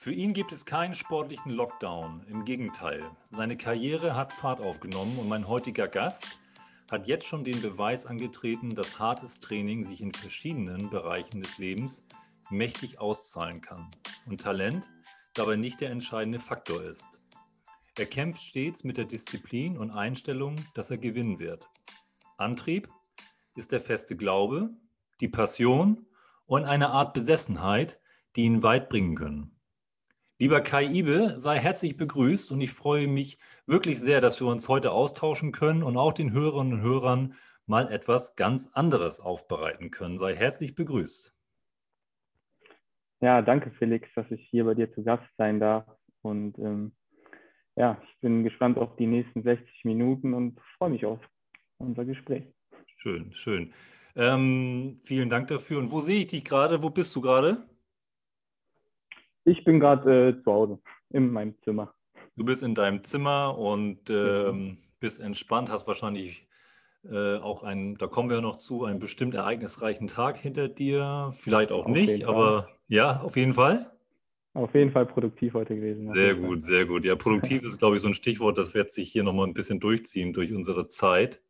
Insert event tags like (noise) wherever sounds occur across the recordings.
Für ihn gibt es keinen sportlichen Lockdown. Im Gegenteil. Seine Karriere hat Fahrt aufgenommen und mein heutiger Gast hat jetzt schon den Beweis angetreten, dass hartes Training sich in verschiedenen Bereichen des Lebens mächtig auszahlen kann und Talent dabei nicht der entscheidende Faktor ist. Er kämpft stets mit der Disziplin und Einstellung, dass er gewinnen wird. Antrieb ist der feste Glaube, die Passion und eine Art Besessenheit, die ihn weit bringen können. Lieber Kai Ibe, sei herzlich begrüßt und ich freue mich wirklich sehr, dass wir uns heute austauschen können und auch den Hörerinnen und Hörern mal etwas ganz anderes aufbereiten können. Sei herzlich begrüßt. Ja, danke Felix, dass ich hier bei dir zu Gast sein darf. Und ähm, ja, ich bin gespannt auf die nächsten 60 Minuten und freue mich auf unser Gespräch. Schön, schön. Ähm, vielen Dank dafür. Und wo sehe ich dich gerade? Wo bist du gerade? Ich bin gerade äh, zu Hause in meinem Zimmer. Du bist in deinem Zimmer und ähm, bist entspannt, hast wahrscheinlich äh, auch einen, da kommen wir noch zu, einen bestimmt ereignisreichen Tag hinter dir. Vielleicht auch auf nicht, aber ja, auf jeden Fall. Auf jeden Fall produktiv heute gewesen. Sehr gut, sehr gut. Ja, produktiv ist, glaube ich, so ein Stichwort, das wird sich hier nochmal ein bisschen durchziehen durch unsere Zeit.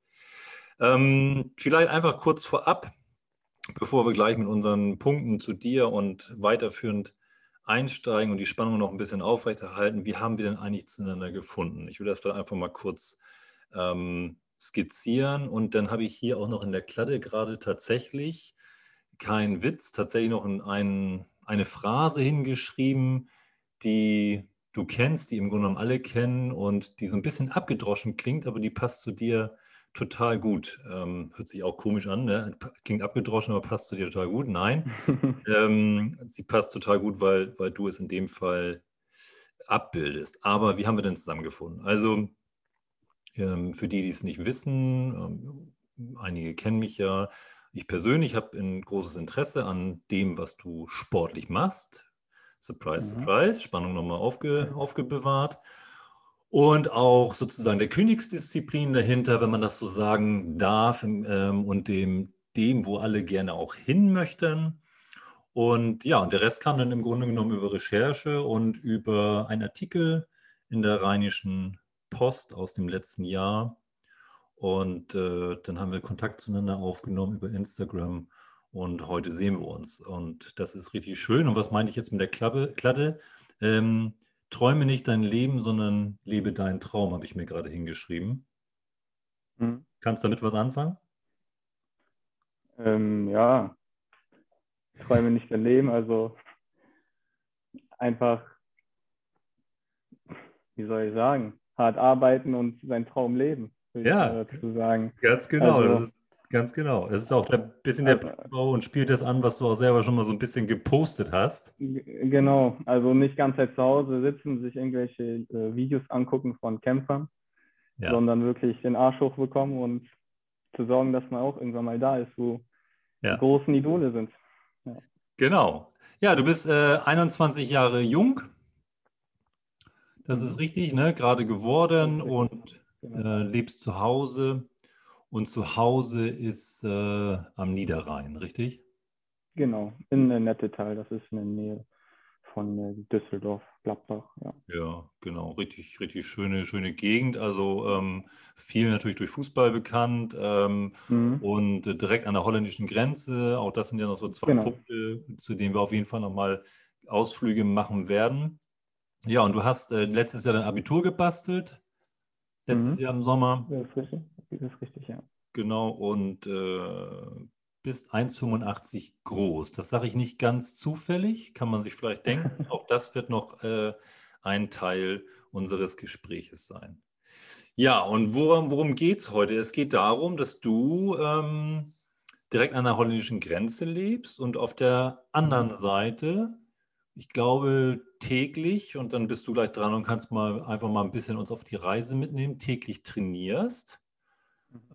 Ähm, vielleicht einfach kurz vorab, bevor wir gleich mit unseren Punkten zu dir und weiterführend einsteigen und die Spannung noch ein bisschen aufrechterhalten. Wie haben wir denn eigentlich zueinander gefunden? Ich will das vielleicht einfach mal kurz ähm, skizzieren und dann habe ich hier auch noch in der Kladde gerade tatsächlich kein Witz, tatsächlich noch ein, eine Phrase hingeschrieben, die du kennst, die im Grunde genommen alle kennen und die so ein bisschen abgedroschen klingt, aber die passt zu dir total gut. Ähm, hört sich auch komisch an, ne? klingt abgedroschen, aber passt zu dir total gut. Nein, (laughs) ähm, sie passt total gut, weil, weil du es in dem Fall abbildest. Aber wie haben wir denn zusammengefunden? Also ähm, für die, die es nicht wissen, ähm, einige kennen mich ja. Ich persönlich habe ein großes Interesse an dem, was du sportlich machst. Surprise, mhm. surprise, Spannung nochmal aufge, aufgebewahrt und auch sozusagen der Königsdisziplin dahinter, wenn man das so sagen darf, ähm, und dem, dem, wo alle gerne auch hin möchten. Und ja, und der Rest kam dann im Grunde genommen über Recherche und über einen Artikel in der Rheinischen Post aus dem letzten Jahr. Und äh, dann haben wir Kontakt zueinander aufgenommen über Instagram und heute sehen wir uns. Und das ist richtig schön. Und was meine ich jetzt mit der Klappe, Kladde? Ähm, Träume nicht dein Leben, sondern lebe deinen Traum, habe ich mir gerade hingeschrieben. Mhm. Kannst du damit was anfangen? Ähm, ja, träume nicht dein Leben, also einfach, wie soll ich sagen, hart arbeiten und seinen Traum leben, würde ja, ich dazu sagen. Ganz genau, also, das ist Ganz genau. Es ist auch ein bisschen der Bau und spielt das an, was du auch selber schon mal so ein bisschen gepostet hast. Genau, also nicht ganz Zeit zu Hause sitzen, sich irgendwelche äh, Videos angucken von Kämpfern, ja. sondern wirklich den Arsch hochbekommen und zu sorgen, dass man auch irgendwann mal da ist, wo ja. die großen Idole sind. Ja. Genau. Ja, du bist äh, 21 Jahre jung. Das ist mhm. richtig, ne? Gerade geworden und genau. äh, lebst zu Hause. Und zu Hause ist äh, am Niederrhein, richtig? Genau, in der Nettetal, das ist in der Nähe von äh, Düsseldorf, Gladbach. Ja. ja, genau, richtig, richtig schöne, schöne Gegend. Also ähm, viel natürlich durch Fußball bekannt ähm, mhm. und äh, direkt an der holländischen Grenze. Auch das sind ja noch so zwei genau. Punkte, zu denen wir auf jeden Fall nochmal Ausflüge machen werden. Ja, und du hast äh, letztes Jahr dein Abitur gebastelt, letztes mhm. Jahr im Sommer. Ja, das ist richtig. Ja. Genau, und äh, bist 1,85 groß. Das sage ich nicht ganz zufällig, kann man sich vielleicht denken. (laughs) Auch das wird noch äh, ein Teil unseres Gespräches sein. Ja, und worum, worum geht es heute? Es geht darum, dass du ähm, direkt an der holländischen Grenze lebst und auf der anderen mhm. Seite, ich glaube, täglich, und dann bist du gleich dran und kannst mal einfach mal ein bisschen uns auf die Reise mitnehmen, täglich trainierst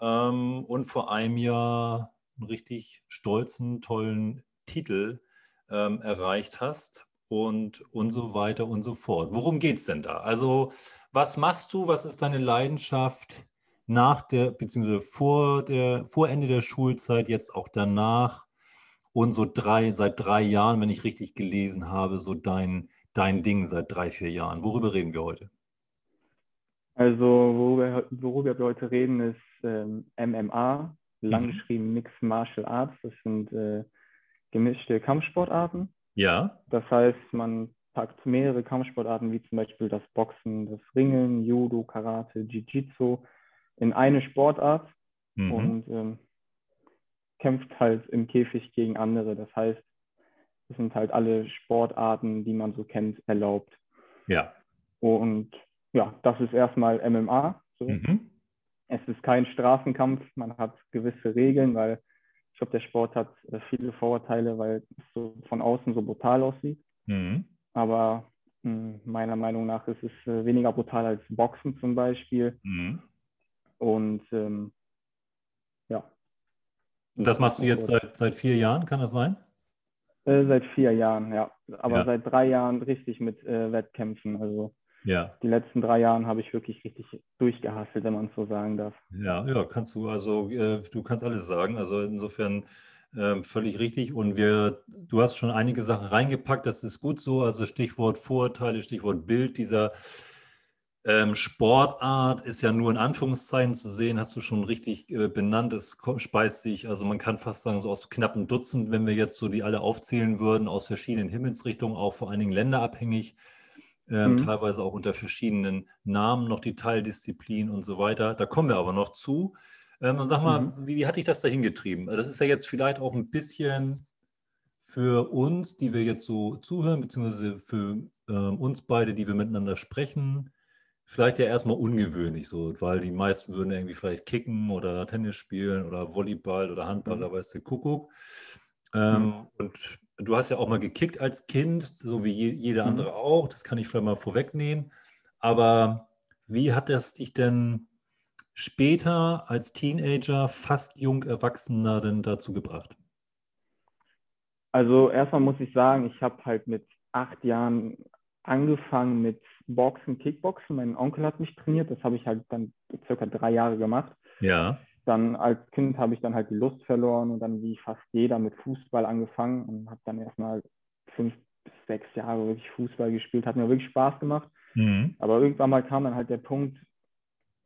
ähm, und vor einem Jahr einen richtig stolzen, tollen Titel ähm, erreicht hast und, und so weiter und so fort. Worum geht es denn da? Also, was machst du? Was ist deine Leidenschaft nach der, beziehungsweise vor, der, vor Ende der Schulzeit, jetzt auch danach? Und so drei, seit drei Jahren, wenn ich richtig gelesen habe, so dein, dein Ding seit drei, vier Jahren. Worüber reden wir heute? Also, worüber, worüber wir heute reden, ist ähm, MMA, lang mhm. geschrieben Mixed Martial Arts. Das sind äh, gemischte Kampfsportarten. Ja. Das heißt, man packt mehrere Kampfsportarten, wie zum Beispiel das Boxen, das Ringen, Judo, Karate, Jiu-Jitsu, in eine Sportart mhm. und ähm, kämpft halt im Käfig gegen andere. Das heißt, es sind halt alle Sportarten, die man so kennt, erlaubt. Ja. Und ja, das ist erstmal MMA. So. Mhm. Es ist kein Straßenkampf, man hat gewisse Regeln, weil ich glaube, der Sport hat äh, viele Vorurteile, weil es so von außen so brutal aussieht. Mhm. Aber mh, hm, meiner Meinung nach ist es äh, weniger brutal als Boxen zum Beispiel. Mhm. Und ähm, ja. Das machst du jetzt seit, seit vier Jahren, kann das sein? Äh, seit vier Jahren, ja. Aber ja. seit drei Jahren richtig mit äh, Wettkämpfen. Also ja. Die letzten drei Jahre habe ich wirklich richtig durchgehasselt, wenn man es so sagen darf. Ja, ja, kannst du, also äh, du kannst alles sagen. Also insofern äh, völlig richtig. Und wir, du hast schon einige Sachen reingepackt, das ist gut so. Also Stichwort Vorurteile, Stichwort Bild dieser ähm, Sportart ist ja nur in Anführungszeichen zu sehen, hast du schon richtig äh, benannt. Es speist sich, also man kann fast sagen, so aus knappen Dutzend, wenn wir jetzt so die alle aufzählen würden, aus verschiedenen Himmelsrichtungen, auch vor allen Dingen länderabhängig ähm, mhm. teilweise auch unter verschiedenen Namen, noch die Teildisziplin und so weiter. Da kommen wir aber noch zu. Ähm, und sag mal, mhm. wie, wie hat dich das dahin getrieben? Das ist ja jetzt vielleicht auch ein bisschen für uns, die wir jetzt so zuhören, beziehungsweise für ähm, uns beide, die wir miteinander sprechen, vielleicht ja erstmal ungewöhnlich, so, weil die meisten würden irgendwie vielleicht kicken oder Tennis spielen oder Volleyball oder Handball, mhm. da weißt du, Kuckuck. Ähm, mhm. Und du hast ja auch mal gekickt als Kind, so wie jeder mhm. andere auch. Das kann ich vielleicht mal vorwegnehmen. Aber wie hat das dich denn später als Teenager, fast jung Erwachsener denn dazu gebracht? Also erstmal muss ich sagen, ich habe halt mit acht Jahren angefangen mit Boxen, Kickboxen. Mein Onkel hat mich trainiert. Das habe ich halt dann circa drei Jahre gemacht. Ja dann als Kind habe ich dann halt die Lust verloren und dann wie fast jeder mit Fußball angefangen und habe dann erstmal fünf bis sechs Jahre wirklich Fußball gespielt. Hat mir wirklich Spaß gemacht. Mhm. Aber irgendwann mal kam dann halt der Punkt,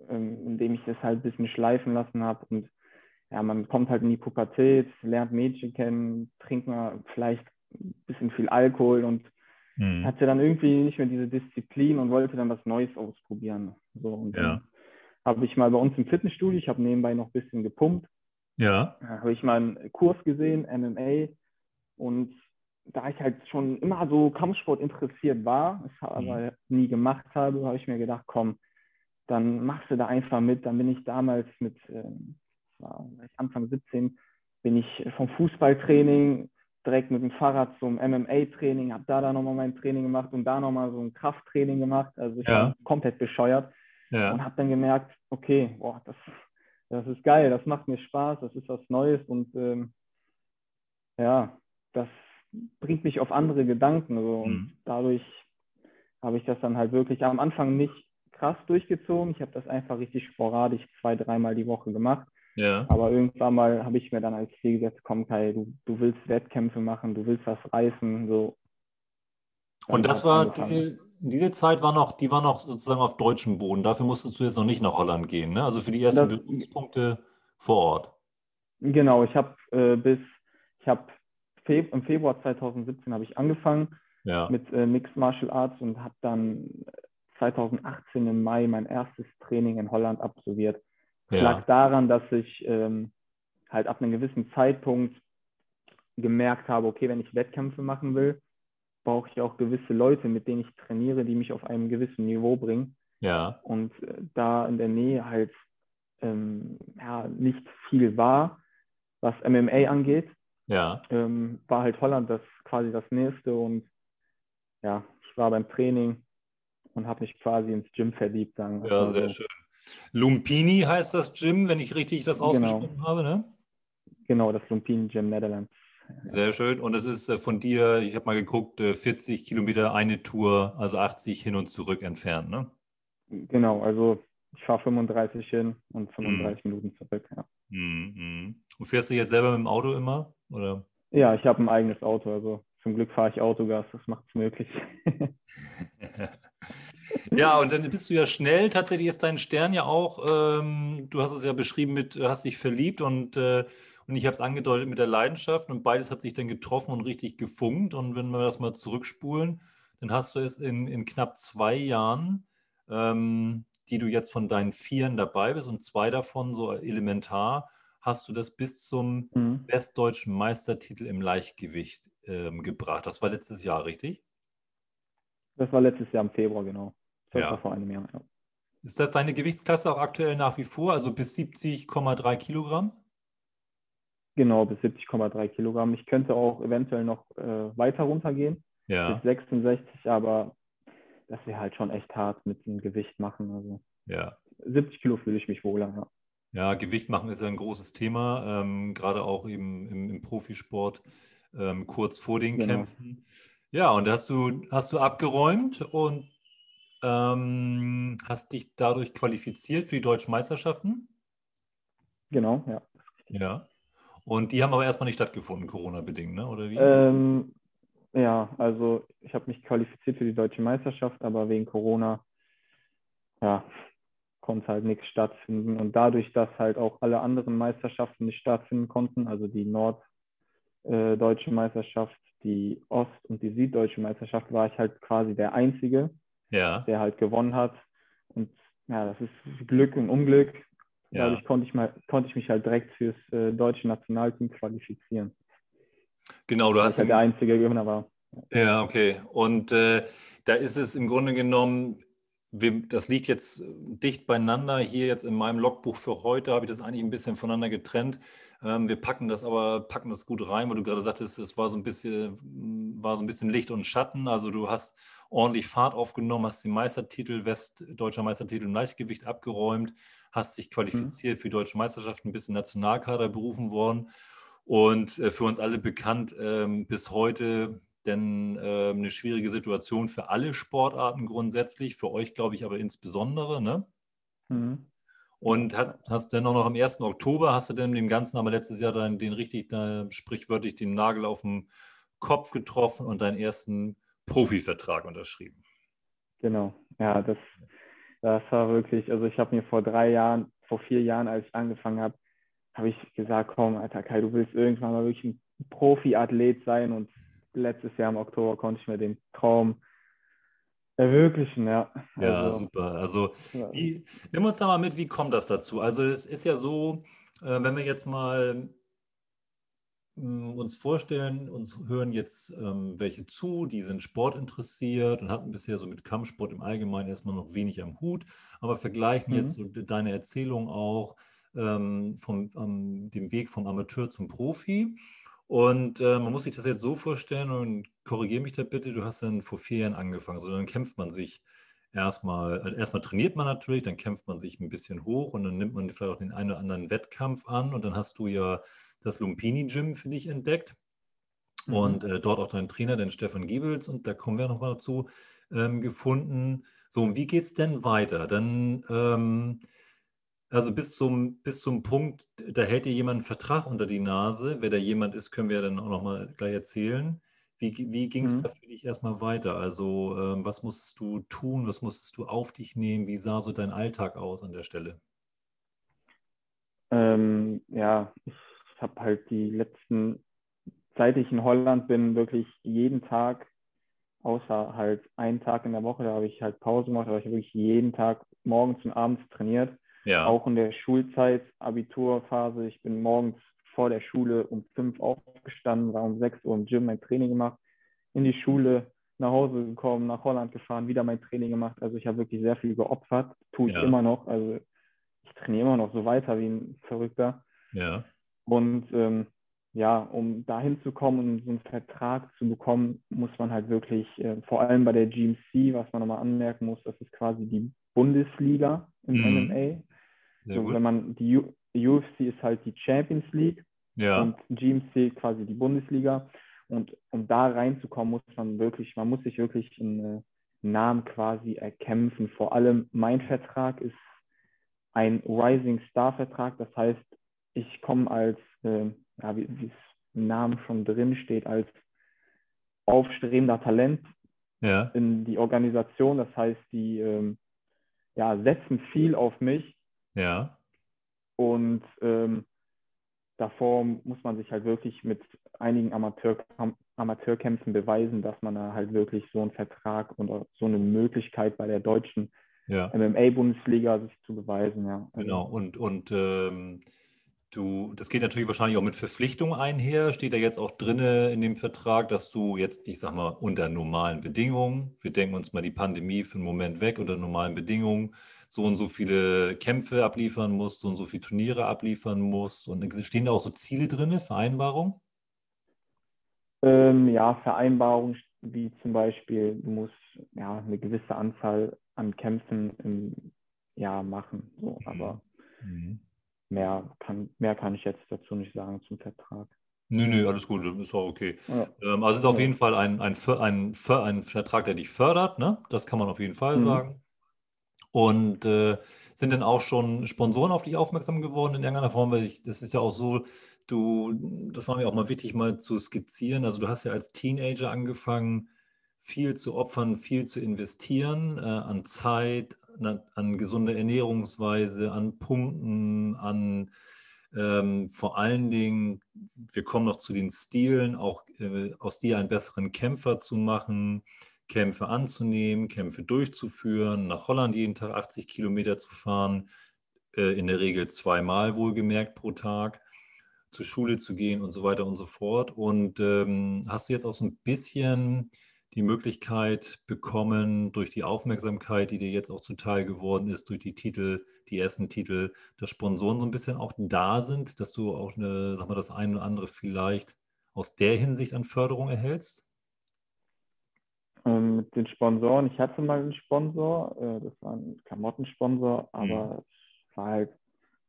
ähm, in dem ich das halt ein bisschen schleifen lassen habe und ja, man kommt halt in die Pubertät, lernt Mädchen kennen, trinkt mal vielleicht ein bisschen viel Alkohol und mhm. hatte dann irgendwie nicht mehr diese Disziplin und wollte dann was Neues ausprobieren. So, und ja habe ich mal bei uns im Fitnessstudio, ich habe nebenbei noch ein bisschen gepumpt. Ja. Habe ich mal einen Kurs gesehen, MMA. Und da ich halt schon immer so Kampfsport interessiert war, es aber mhm. nie gemacht habe, habe ich mir gedacht, komm, dann machst du da einfach mit. Dann bin ich damals mit, äh, Anfang 17, bin ich vom Fußballtraining direkt mit dem Fahrrad zum MMA-Training, habe da dann nochmal mein Training gemacht und da nochmal so ein Krafttraining gemacht. Also ich ja. war komplett bescheuert ja. und habe dann gemerkt, okay, boah, das, das ist geil, das macht mir Spaß, das ist was Neues und ähm, ja, das bringt mich auf andere Gedanken. So. Und mhm. dadurch habe ich das dann halt wirklich am Anfang nicht krass durchgezogen. Ich habe das einfach richtig sporadisch zwei, dreimal die Woche gemacht. Ja. Aber irgendwann mal habe ich mir dann als Ziel gesetzt, komm Kai, du, du willst Wettkämpfe machen, du willst was reißen. So. Und das war, diese, diese Zeit war noch, die war noch sozusagen auf deutschem Boden. Dafür musstest du jetzt noch nicht nach Holland gehen, ne? Also für die ersten das, Berührungspunkte vor Ort. Genau, ich habe äh, bis, ich habe Feb im Februar 2017 habe ich angefangen ja. mit äh, Mixed Martial Arts und habe dann 2018 im Mai mein erstes Training in Holland absolviert. Das ja. lag daran, dass ich ähm, halt ab einem gewissen Zeitpunkt gemerkt habe, okay, wenn ich Wettkämpfe machen will, brauche ich auch gewisse Leute, mit denen ich trainiere, die mich auf einem gewissen Niveau bringen. Ja. Und äh, da in der Nähe halt ähm, ja, nicht viel war, was MMA angeht, ja. ähm, war halt Holland das quasi das nächste und ja, ich war beim Training und habe mich quasi ins Gym verliebt. Sagen ja, sehr so. schön. Lumpini heißt das Gym, wenn ich richtig das genau. ausgesprochen genau. habe, ne? Genau, das Lumpini Gym Netherlands. Sehr schön. Und es ist äh, von dir, ich habe mal geguckt, 40 äh, Kilometer eine Tour, also 80 hin und zurück entfernt, ne? Genau, also ich fahre 35 hin und 35 mm. Minuten zurück, ja. Mm, Und fährst du jetzt selber mit dem Auto immer? Oder? Ja, ich habe ein eigenes Auto, also zum Glück fahre ich Autogas, das macht es möglich. (laughs) ja, und dann bist du ja schnell. Tatsächlich ist dein Stern ja auch, ähm, du hast es ja beschrieben mit, hast dich verliebt und, äh, und ich habe es angedeutet mit der Leidenschaft und beides hat sich dann getroffen und richtig gefunkt. Und wenn wir das mal zurückspulen, dann hast du es in, in knapp zwei Jahren, ähm, die du jetzt von deinen Vieren dabei bist und zwei davon so elementar, hast du das bis zum mhm. westdeutschen Meistertitel im Leichtgewicht ähm, gebracht. Das war letztes Jahr, richtig? Das war letztes Jahr im Februar, genau. Das ja. war vor einem Jahr, ja. Ist das deine Gewichtsklasse auch aktuell nach wie vor, also bis 70,3 Kilogramm? Genau, bis 70,3 Kilogramm. Ich könnte auch eventuell noch äh, weiter runtergehen, ja. bis 66, aber das wäre halt schon echt hart mit dem Gewicht machen. Also ja. 70 Kilo fühle ich mich wohler, ja. Ja, Gewicht machen ist ja ein großes Thema, ähm, gerade auch eben im, im Profisport ähm, kurz vor den genau. Kämpfen. Ja, und hast du, hast du abgeräumt und ähm, hast dich dadurch qualifiziert für die deutschen Meisterschaften? Genau, ja. Ja. Und die haben aber erstmal nicht stattgefunden, Corona-bedingt, ne? oder wie? Ähm, ja, also ich habe mich qualifiziert für die deutsche Meisterschaft, aber wegen Corona, ja, konnte halt nichts stattfinden. Und dadurch, dass halt auch alle anderen Meisterschaften nicht stattfinden konnten, also die norddeutsche Meisterschaft, die Ost- und die süddeutsche Meisterschaft, war ich halt quasi der Einzige, ja. der halt gewonnen hat. Und ja, das ist Glück und Unglück. Ja. Dadurch konnte ich, mal, konnte ich mich halt direkt fürs äh, deutsche Nationalteam qualifizieren. Genau, du hast. Halt der einzige Gewinner war. Ja, okay. Und äh, da ist es im Grunde genommen, das liegt jetzt dicht beieinander. Hier jetzt in meinem Logbuch für heute habe ich das eigentlich ein bisschen voneinander getrennt. Ähm, wir packen das aber, packen das gut rein, weil du gerade sagtest, es war so ein bisschen, war so ein bisschen Licht und Schatten. Also du hast ordentlich Fahrt aufgenommen, hast den Meistertitel, Westdeutscher Meistertitel im Leichtgewicht abgeräumt, hast dich qualifiziert mhm. für die deutsche Meisterschaften, bist in Nationalkader berufen worden. Und äh, für uns alle bekannt ähm, bis heute denn äh, eine schwierige Situation für alle Sportarten grundsätzlich, für euch glaube ich aber insbesondere. Ne? Mhm. Und hast, hast dennoch noch am 1. Oktober, hast du denn dem Ganzen aber letztes Jahr dann den richtig, da, sprichwörtlich den Nagel auf den Kopf getroffen und deinen ersten Profivertrag unterschrieben? Genau, ja, das, das war wirklich, also ich habe mir vor drei Jahren, vor vier Jahren, als ich angefangen habe, habe ich gesagt, komm, Alter Kai, du willst irgendwann mal wirklich ein Profiathlet sein und letztes Jahr im Oktober konnte ich mir den Traum ermöglichen, ja. Ja, also, super. Also wie, nimm uns da mal mit, wie kommt das dazu? Also es ist ja so, äh, wenn wir jetzt mal uns vorstellen, uns hören jetzt ähm, welche zu, die sind sportinteressiert und hatten bisher so mit Kampfsport im Allgemeinen erstmal noch wenig am Hut, aber vergleichen mhm. jetzt so deine Erzählung auch ähm, vom, ähm, dem Weg vom Amateur zum Profi und äh, man muss sich das jetzt so vorstellen und korrigiere mich da bitte, du hast dann vor vier Jahren angefangen, so dann kämpft man sich erstmal, also erstmal trainiert man natürlich, dann kämpft man sich ein bisschen hoch und dann nimmt man vielleicht auch den einen oder anderen Wettkampf an und dann hast du ja das Lumpini Gym für dich entdeckt mhm. und äh, dort auch deinen Trainer, den Stefan Giebels und da kommen wir nochmal dazu, ähm, gefunden. So, wie geht es denn weiter? Dann ähm, also bis zum, bis zum Punkt, da hält dir jemand einen Vertrag unter die Nase. Wer da jemand ist, können wir dann auch nochmal gleich erzählen. Wie, wie ging es mhm. da für dich erstmal weiter? Also ähm, was musstest du tun? Was musstest du auf dich nehmen? Wie sah so dein Alltag aus an der Stelle? Ähm, ja, ich habe halt die letzten, seit ich in Holland bin, wirklich jeden Tag, außer halt einen Tag in der Woche, da habe ich halt Pause gemacht, aber ich habe wirklich jeden Tag morgens und abends trainiert ja. Auch in der Schulzeit, Abiturphase. Ich bin morgens vor der Schule um fünf aufgestanden, war um sechs Uhr im Gym mein Training gemacht, in die Schule, nach Hause gekommen, nach Holland gefahren, wieder mein Training gemacht. Also ich habe wirklich sehr viel geopfert, tue ich ja. immer noch. Also ich trainiere immer noch so weiter wie ein Verrückter. Ja. Und ähm, ja, um dahin zu kommen und so einen Vertrag zu bekommen, muss man halt wirklich, äh, vor allem bei der GMC, was man nochmal anmerken muss, das ist quasi die Bundesliga im mhm. MMA. So, wenn man die U UFC ist halt die Champions League ja. und GMC quasi die Bundesliga. Und um da reinzukommen, muss man wirklich, man muss sich wirklich einen Namen quasi erkämpfen. Vor allem mein Vertrag ist ein Rising Star Vertrag. Das heißt, ich komme als, äh, ja, wie, wie es im Namen schon drin steht, als aufstrebender Talent ja. in die Organisation. Das heißt, die ähm, ja, setzen viel auf mich. Ja. Und ähm, davor muss man sich halt wirklich mit einigen Amateur Amateurkämpfen beweisen, dass man da halt wirklich so einen Vertrag und so eine Möglichkeit bei der deutschen ja. MMA-Bundesliga sich zu beweisen. Ja. Also, genau, und, und ähm, du, das geht natürlich wahrscheinlich auch mit Verpflichtungen einher. Steht da jetzt auch drin in dem Vertrag, dass du jetzt, ich sag mal, unter normalen Bedingungen, wir denken uns mal die Pandemie für einen Moment weg, unter normalen Bedingungen, so und so viele Kämpfe abliefern musst, so und so viele Turniere abliefern musst. Und stehen da auch so Ziele drin, Vereinbarungen? Ähm, ja, Vereinbarungen wie zum Beispiel, du musst ja eine gewisse Anzahl an Kämpfen im Jahr machen. So, mhm. aber mhm. Mehr, kann, mehr kann ich jetzt dazu nicht sagen zum Vertrag. Nö, nö, alles gut, ist auch okay. Ja. Ähm, also es ist auf jeden Fall ein, ein, ein, ein, Vertrag, der dich fördert, ne? Das kann man auf jeden Fall mhm. sagen. Und äh, sind denn auch schon Sponsoren auf dich aufmerksam geworden in irgendeiner Form? Weil ich, das ist ja auch so, du, das war mir auch mal wichtig, mal zu skizzieren. Also du hast ja als Teenager angefangen, viel zu opfern, viel zu investieren äh, an Zeit, an, gesunde Ernährungsweise, an Punkten, an ähm, vor allen Dingen, wir kommen noch zu den Stilen, auch äh, aus dir einen besseren Kämpfer zu machen, Kämpfe anzunehmen, Kämpfe durchzuführen, nach Holland jeden Tag 80 Kilometer zu fahren, äh, in der Regel zweimal wohlgemerkt pro Tag, zur Schule zu gehen und so weiter und so fort. Und ähm, hast du jetzt auch so ein bisschen die Möglichkeit bekommen, durch die Aufmerksamkeit, die dir jetzt auch zuteil geworden ist, durch die Titel, die ersten Titel, dass Sponsoren so ein bisschen auch da sind, dass du auch eine, sag mal, das eine oder andere vielleicht aus der Hinsicht an Förderung erhältst? Ähm, mit den Sponsoren, ich hatte mal einen Sponsor, äh, das war ein Klamottensponsor, aber mhm. es war halt,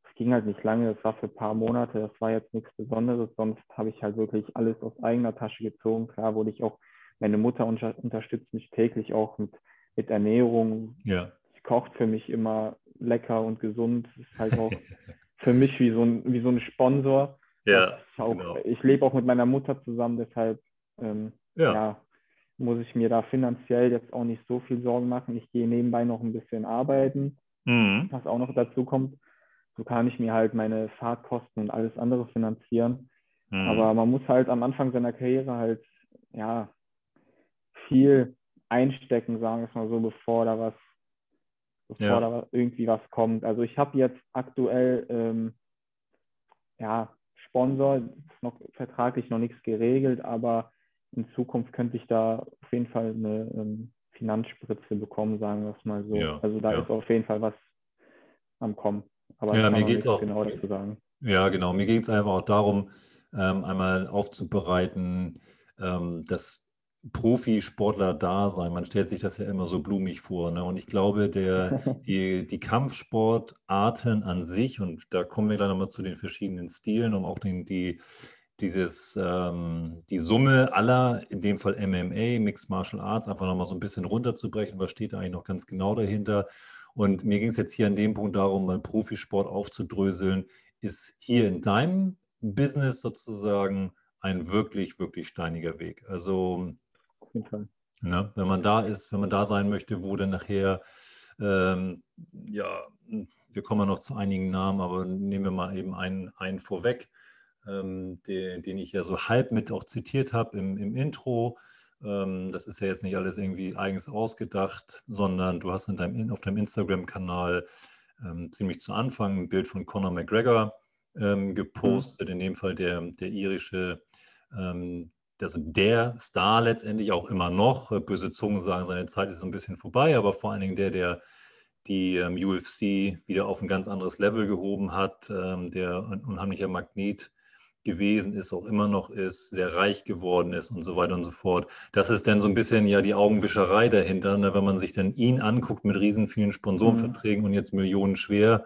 es ging halt nicht lange, das war für ein paar Monate, das war jetzt nichts Besonderes, sonst habe ich halt wirklich alles aus eigener Tasche gezogen. Klar wurde ich auch, meine Mutter unter, unterstützt mich täglich auch mit, mit Ernährung. Ja. Sie kocht für mich immer lecker und gesund. Ist halt auch (laughs) für mich wie so ein, wie so ein Sponsor. Ja, auch, genau. Ich lebe auch mit meiner Mutter zusammen, deshalb ähm, ja. ja muss ich mir da finanziell jetzt auch nicht so viel Sorgen machen. Ich gehe nebenbei noch ein bisschen arbeiten, mhm. was auch noch dazu kommt. So kann ich mir halt meine Fahrtkosten und alles andere finanzieren. Mhm. Aber man muss halt am Anfang seiner Karriere halt, ja, viel einstecken, sagen wir es mal so, bevor da was, bevor ja. da irgendwie was kommt. Also ich habe jetzt aktuell, ähm, ja, Sponsor, noch vertraglich noch nichts geregelt, aber in Zukunft könnte ich da auf jeden Fall eine ähm, Finanzspritze bekommen, sagen wir es mal so. Ja, also da ja. ist auf jeden Fall was am Kommen. Aber ja, mir geht es auch genau dazu sagen. Ja, genau. Mir geht es einfach auch darum, ähm, einmal aufzubereiten, ähm, dass Profisportler da sein. Man stellt sich das ja immer so blumig vor. Ne? Und ich glaube, der, (laughs) die, die Kampfsportarten an sich, und da kommen wir gleich nochmal zu den verschiedenen Stilen, um auch den, die dieses, ähm, die Summe aller, in dem Fall MMA, Mixed Martial Arts, einfach nochmal so ein bisschen runterzubrechen. Was steht da eigentlich noch ganz genau dahinter? Und mir ging es jetzt hier an dem Punkt darum, mal Profisport aufzudröseln. Ist hier in deinem Business sozusagen ein wirklich, wirklich steiniger Weg. Also, ne, wenn man da ist, wenn man da sein möchte, wo dann nachher, ähm, ja, wir kommen noch zu einigen Namen, aber nehmen wir mal eben einen, einen vorweg ähm, den, den, ich ja so halb mit auch zitiert habe im, im Intro. Ähm, das ist ja jetzt nicht alles irgendwie eigens ausgedacht, sondern du hast in deinem, auf deinem Instagram-Kanal ähm, ziemlich zu Anfang ein Bild von Conor McGregor ähm, gepostet, mhm. in dem Fall der, der irische ähm, also der Star letztendlich auch immer noch. Böse Zungen sagen, seine Zeit ist so ein bisschen vorbei, aber vor allen Dingen der, der die ähm, UFC wieder auf ein ganz anderes Level gehoben hat, ähm, der ein unheimlicher Magnet gewesen ist, auch immer noch ist, sehr reich geworden ist und so weiter und so fort. Das ist dann so ein bisschen ja die Augenwischerei dahinter, ne, wenn man sich dann ihn anguckt mit riesen vielen Sponsorenverträgen mhm. und jetzt Millionen schwer,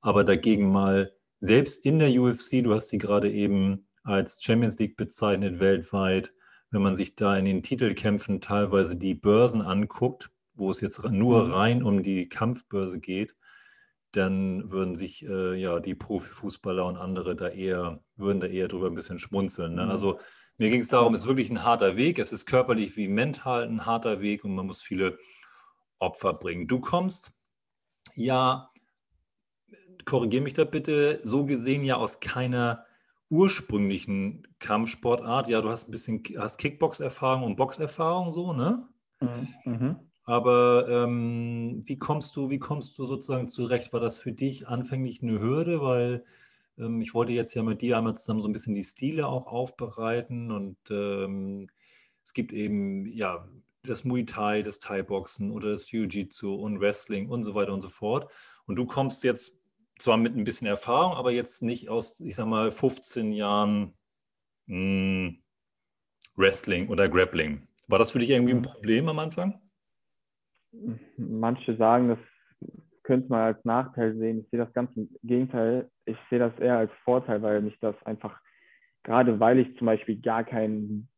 aber dagegen mal selbst in der UFC, du hast sie gerade eben als Champions League bezeichnet weltweit, wenn man sich da in den Titelkämpfen teilweise die Börsen anguckt, wo es jetzt nur mhm. rein um die Kampfbörse geht, dann würden sich äh, ja die Profifußballer und andere da eher, würden da eher drüber ein bisschen schmunzeln. Ne? Mhm. Also Mir ging es darum, es ist wirklich ein harter Weg. Es ist körperlich wie mental ein harter Weg und man muss viele Opfer bringen. Du kommst ja, korrigiere mich da bitte, so gesehen ja aus keiner ursprünglichen Kampfsportart. Ja, du hast ein bisschen hast Kickbox-Erfahrung und Boxerfahrung so, ne? Mhm. mhm. Aber ähm, wie kommst du, wie kommst du sozusagen zurecht? War das für dich anfänglich eine Hürde? Weil ähm, ich wollte jetzt ja mit dir einmal zusammen so ein bisschen die Stile auch aufbereiten und ähm, es gibt eben ja das Muay Thai, das Thai-Boxen oder das Jiu-Jitsu und Wrestling und so weiter und so fort. Und du kommst jetzt zwar mit ein bisschen Erfahrung, aber jetzt nicht aus, ich sag mal, 15 Jahren mh, hm, Wrestling oder Grappling. War das für dich irgendwie ein mhm. Problem am Anfang? Manche sagen, das könnte man als Nachteil sehen. Ich sehe das ganz im Gegenteil. Ich sehe das eher als Vorteil, weil mich das einfach, gerade weil ich zum Beispiel gar, kein,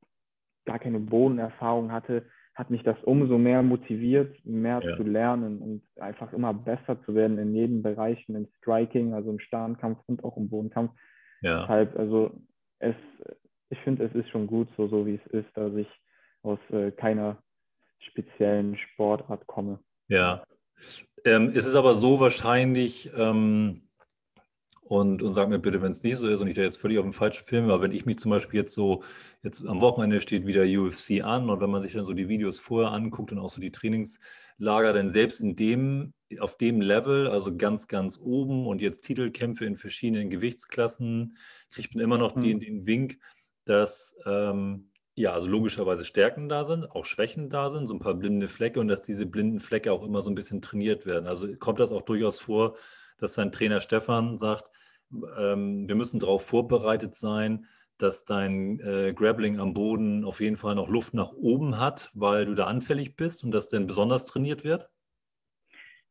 gar keine Bodenerfahrung hatte, hat mich das umso mehr motiviert, mehr ja. zu lernen und einfach immer besser zu werden in jedem Bereich, im Striking, also im Starnkampf und auch im Bodenkampf. Ja. Deshalb, also es, ich finde, es ist schon gut so, so wie es ist, dass ich aus äh, keiner speziellen Sportart komme. Ja. Ähm, es ist aber so wahrscheinlich, ähm, und, und sag mir bitte, wenn es nicht so ist und ich da jetzt völlig auf dem falschen Film war, wenn ich mich zum Beispiel jetzt so, jetzt am Wochenende steht wieder UFC an und wenn man sich dann so die Videos vorher anguckt und auch so die Trainingslager, dann selbst in dem, auf dem Level, also ganz, ganz oben und jetzt Titelkämpfe in verschiedenen Gewichtsklassen, kriegt man immer noch mhm. den, den Wink, dass ähm, ja, also logischerweise Stärken da sind, auch Schwächen da sind, so ein paar blinde Flecke und dass diese blinden Flecke auch immer so ein bisschen trainiert werden. Also kommt das auch durchaus vor, dass sein Trainer Stefan sagt, ähm, wir müssen darauf vorbereitet sein, dass dein äh, Grappling am Boden auf jeden Fall noch Luft nach oben hat, weil du da anfällig bist und das denn besonders trainiert wird?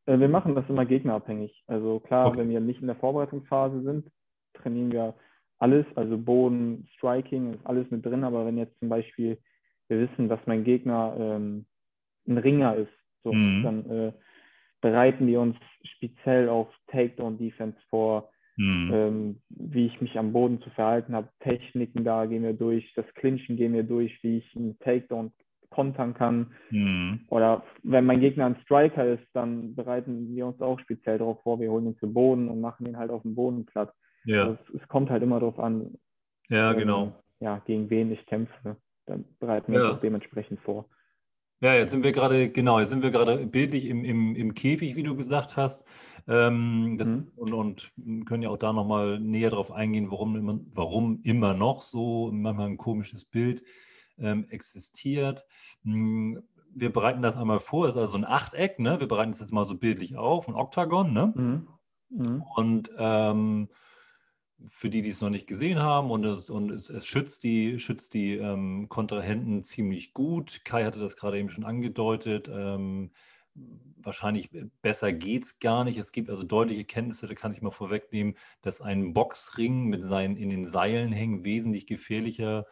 Äh, wir machen das immer gegnerabhängig. Also klar, okay. wenn wir nicht in der Vorbereitungsphase sind, trainieren wir alles, also Boden, Striking, ist alles mit drin. Aber wenn jetzt zum Beispiel wir wissen, dass mein Gegner ähm, ein Ringer ist, so, mhm. dann äh, bereiten wir uns speziell auf Takedown-Defense vor, Mhm. Ähm, wie ich mich am Boden zu verhalten habe, Techniken da gehen wir durch, das Clinchen gehen wir durch, wie ich einen Takedown kontern kann. Mhm. Oder wenn mein Gegner ein Striker ist, dann bereiten wir uns auch speziell darauf vor, wir holen ihn zu Boden und machen ihn halt auf dem Boden platt. Ja. Also es, es, kommt halt immer darauf an, ja, ähm, genau. ja, gegen wen ich kämpfe. Dann bereiten wir ja. uns auch dementsprechend vor. Ja, jetzt sind wir gerade, genau, jetzt sind wir gerade bildlich im, im, im Käfig, wie du gesagt hast. Ähm, das, mhm. und, und können ja auch da nochmal näher drauf eingehen, warum immer, warum immer noch so manchmal ein komisches Bild ähm, existiert. Hm, wir bereiten das einmal vor, das ist also ein Achteck, ne? Wir bereiten es jetzt mal so bildlich auf, ein Oktagon, ne? Mhm. Mhm. Und ähm, für die, die es noch nicht gesehen haben und es, und es, es schützt die, schützt die ähm, Kontrahenten ziemlich gut. Kai hatte das gerade eben schon angedeutet. Ähm, wahrscheinlich besser geht es gar nicht. Es gibt also deutliche Kenntnisse, da kann ich mal vorwegnehmen, dass ein Boxring mit seinen in den Seilen hängen wesentlich gefährlicher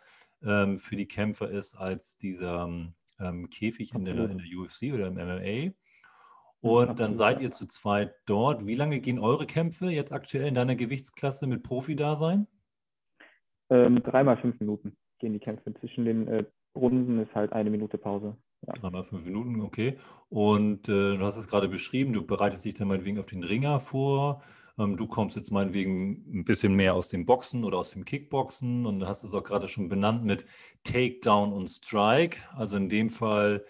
ähm, für die Kämpfer ist als dieser ähm, Käfig in der, in der UFC oder im MMA. Und dann seid ihr zu zweit dort. Wie lange gehen eure Kämpfe jetzt aktuell in deiner Gewichtsklasse mit Profi-Dasein? Ähm, dreimal fünf Minuten gehen die Kämpfe. Zwischen den äh, Runden ist halt eine Minute Pause. Ja. Dreimal fünf Minuten, okay. Und äh, du hast es gerade beschrieben, du bereitest dich dann meinetwegen auf den Ringer vor. Ähm, du kommst jetzt meinetwegen ein bisschen mehr aus dem Boxen oder aus dem Kickboxen und hast es auch gerade schon benannt mit Takedown und Strike. Also in dem Fall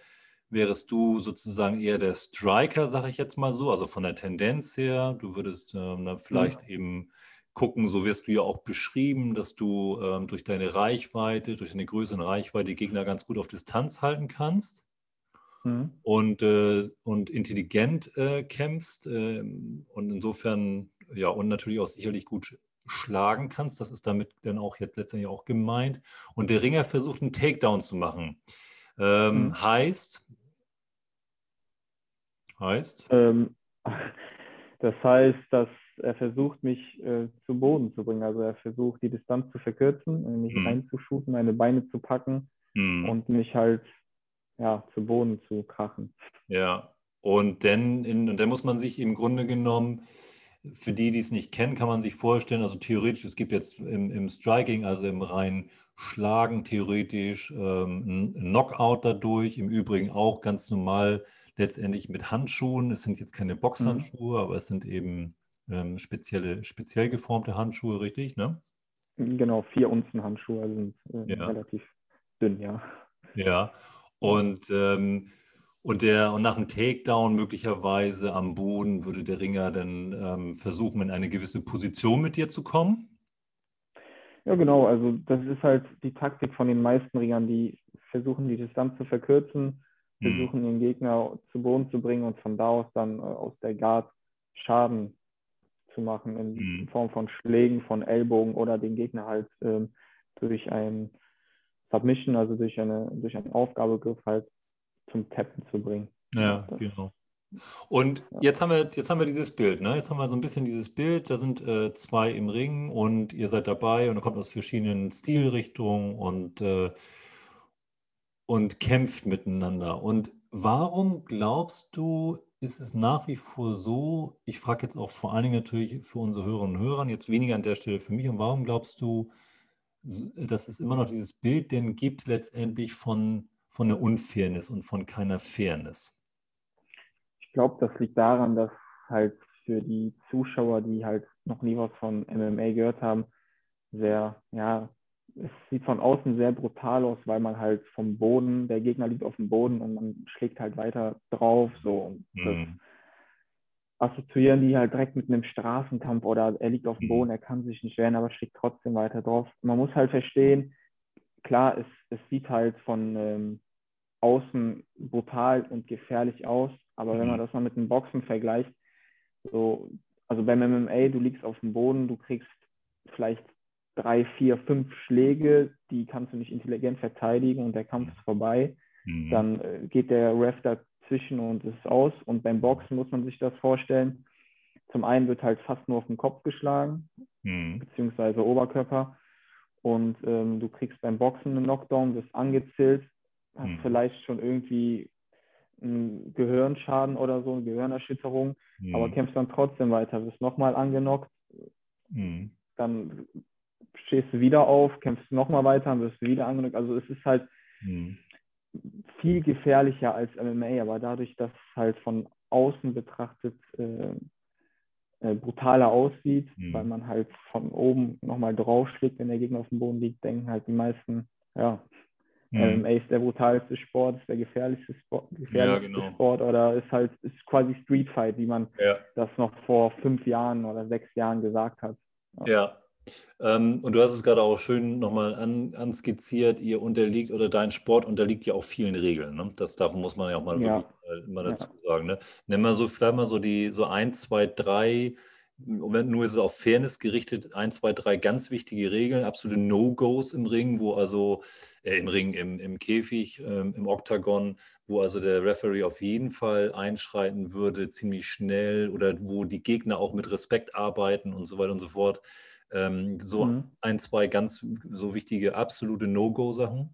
wärest du sozusagen eher der Striker, sage ich jetzt mal so, also von der Tendenz her. Du würdest ähm, vielleicht ja. eben gucken, so wirst du ja auch beschrieben, dass du ähm, durch deine Reichweite, durch eine größere Reichweite die Gegner ganz gut auf Distanz halten kannst. Mhm. Und, äh, und intelligent äh, kämpfst äh, und insofern, ja, und natürlich auch sicherlich gut schlagen kannst. Das ist damit dann auch jetzt letztendlich auch gemeint. Und der Ringer versucht, einen Takedown zu machen. Ähm, mhm. Heißt, Heißt? Ähm, (laughs) das heißt, dass er versucht, mich äh, zu Boden zu bringen. Also er versucht, die Distanz zu verkürzen, mich mhm. reinzuschuten, meine Beine zu packen mhm. und mich halt ja, zu Boden zu krachen. Ja, und dann, in, und dann muss man sich im Grunde genommen, für die, die es nicht kennen, kann man sich vorstellen, also theoretisch, es gibt jetzt im, im Striking, also im rein schlagen theoretisch ähm, ein Knockout dadurch. Im Übrigen auch ganz normal letztendlich mit Handschuhen. Es sind jetzt keine mhm. Boxhandschuhe, mhm. aber es sind eben ähm, spezielle, speziell geformte Handschuhe, richtig, ne? Genau, vier Unzen Handschuhe also sind äh, ja. relativ dünn, ja. Ja, und, ähm, und, der, und nach dem Takedown möglicherweise am Boden würde der Ringer dann ähm, versuchen, in eine gewisse Position mit dir zu kommen? Ja, genau. Also das ist halt die Taktik von den meisten Ringern, die versuchen, die Distanz zu verkürzen. Versuchen, den Gegner zu Boden zu bringen und von da aus dann äh, aus der Guard Schaden zu machen in hm. Form von Schlägen, von Ellbogen oder den Gegner halt ähm, durch ein Submission, also durch, eine, durch einen Aufgabegriff halt zum Tappen zu bringen. Ja, genau. Und jetzt haben wir, jetzt haben wir dieses Bild, ne? Jetzt haben wir so ein bisschen dieses Bild, da sind äh, zwei im Ring und ihr seid dabei und ihr kommt aus verschiedenen Stilrichtungen und, äh, und kämpft miteinander. Und warum glaubst du, ist es nach wie vor so, ich frage jetzt auch vor allen Dingen natürlich für unsere Hörerinnen und Hörer, jetzt weniger an der Stelle für mich, und warum glaubst du, dass es immer noch dieses Bild denn gibt letztendlich von, von der Unfairness und von keiner Fairness? glaube, das liegt daran, dass halt für die Zuschauer, die halt noch nie was von MMA gehört haben, sehr, ja, es sieht von außen sehr brutal aus, weil man halt vom Boden, der Gegner liegt auf dem Boden und man schlägt halt weiter drauf, so. Mhm. das assoziieren die halt direkt mit einem Straßenkampf oder er liegt auf dem mhm. Boden, er kann sich nicht wehren, aber schlägt trotzdem weiter drauf. Man muss halt verstehen, klar, es, es sieht halt von ähm, außen brutal und gefährlich aus, aber mhm. wenn man mhm. das mal mit dem Boxen vergleicht, so, also beim MMA, du liegst auf dem Boden, du kriegst vielleicht drei, vier, fünf Schläge, die kannst du nicht intelligent verteidigen und der Kampf ist vorbei. Mhm. Dann äh, geht der Ref dazwischen und es ist aus. Und beim Boxen muss man sich das vorstellen. Zum einen wird halt fast nur auf den Kopf geschlagen, mhm. beziehungsweise Oberkörper. Und ähm, du kriegst beim Boxen einen Knockdown, wirst angezählt, hast mhm. vielleicht schon irgendwie einen Gehirnschaden oder so, eine Gehirnerschütterung, mhm. aber kämpfst dann trotzdem weiter, wirst nochmal angenockt, mhm. dann stehst du wieder auf, kämpfst nochmal weiter, wirst wieder angenockt. Also es ist halt mhm. viel gefährlicher als MMA, aber dadurch, dass es halt von außen betrachtet äh, äh, brutaler aussieht, mhm. weil man halt von oben nochmal draufschlägt, wenn der Gegner auf dem Boden liegt, denken halt die meisten, ja, Mhm. MMA ist der brutalste Sport, ist der gefährlichste Sport, gefährlichste ja, genau. Sport oder ist halt ist quasi Street Fight, wie man ja. das noch vor fünf Jahren oder sechs Jahren gesagt hat. Ja. ja. Ähm, und du hast es gerade auch schön nochmal an, anskizziert, ihr unterliegt oder dein Sport unterliegt ja auch vielen Regeln. Ne? Das darf, muss man ja auch mal ja. wirklich mal dazu sagen. Ne? Nimm mal so vielleicht mal so die so ein, zwei, drei Moment nur so auf Fairness gerichtet, ein, zwei, drei ganz wichtige Regeln, absolute No-Gos im Ring, wo also äh, im Ring, im, im Käfig, ähm, im Oktagon, wo also der Referee auf jeden Fall einschreiten würde, ziemlich schnell oder wo die Gegner auch mit Respekt arbeiten und so weiter und so fort. Ähm, so mhm. ein, zwei ganz so wichtige absolute No-Go-Sachen.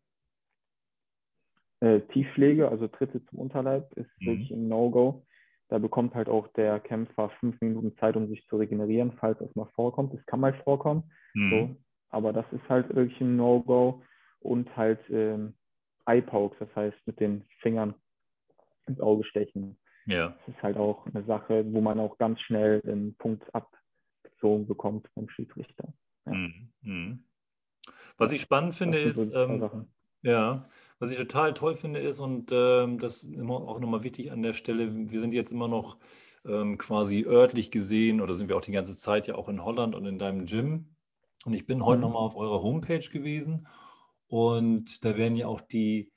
Äh, Tiefschläge, also Tritte zum Unterleib, ist mhm. wirklich ein No-Go. Da bekommt halt auch der Kämpfer fünf Minuten Zeit, um sich zu regenerieren, falls es mal vorkommt. Es kann mal vorkommen. Mhm. So. Aber das ist halt wirklich ein No-Go. Und halt ähm, Eye-Pokes, das heißt mit den Fingern ins Auge stechen. Ja. Das ist halt auch eine Sache, wo man auch ganz schnell den Punkt abgezogen bekommt vom Schiedsrichter. Ja. Mhm. mhm. Was ich spannend finde, ist, ähm, ja, was ich total toll finde, ist, und ähm, das ist immer auch nochmal wichtig an der Stelle, wir sind jetzt immer noch ähm, quasi örtlich gesehen, oder sind wir auch die ganze Zeit ja auch in Holland und in deinem Gym. Und ich bin heute mhm. nochmal auf eurer Homepage gewesen und da werden ja auch die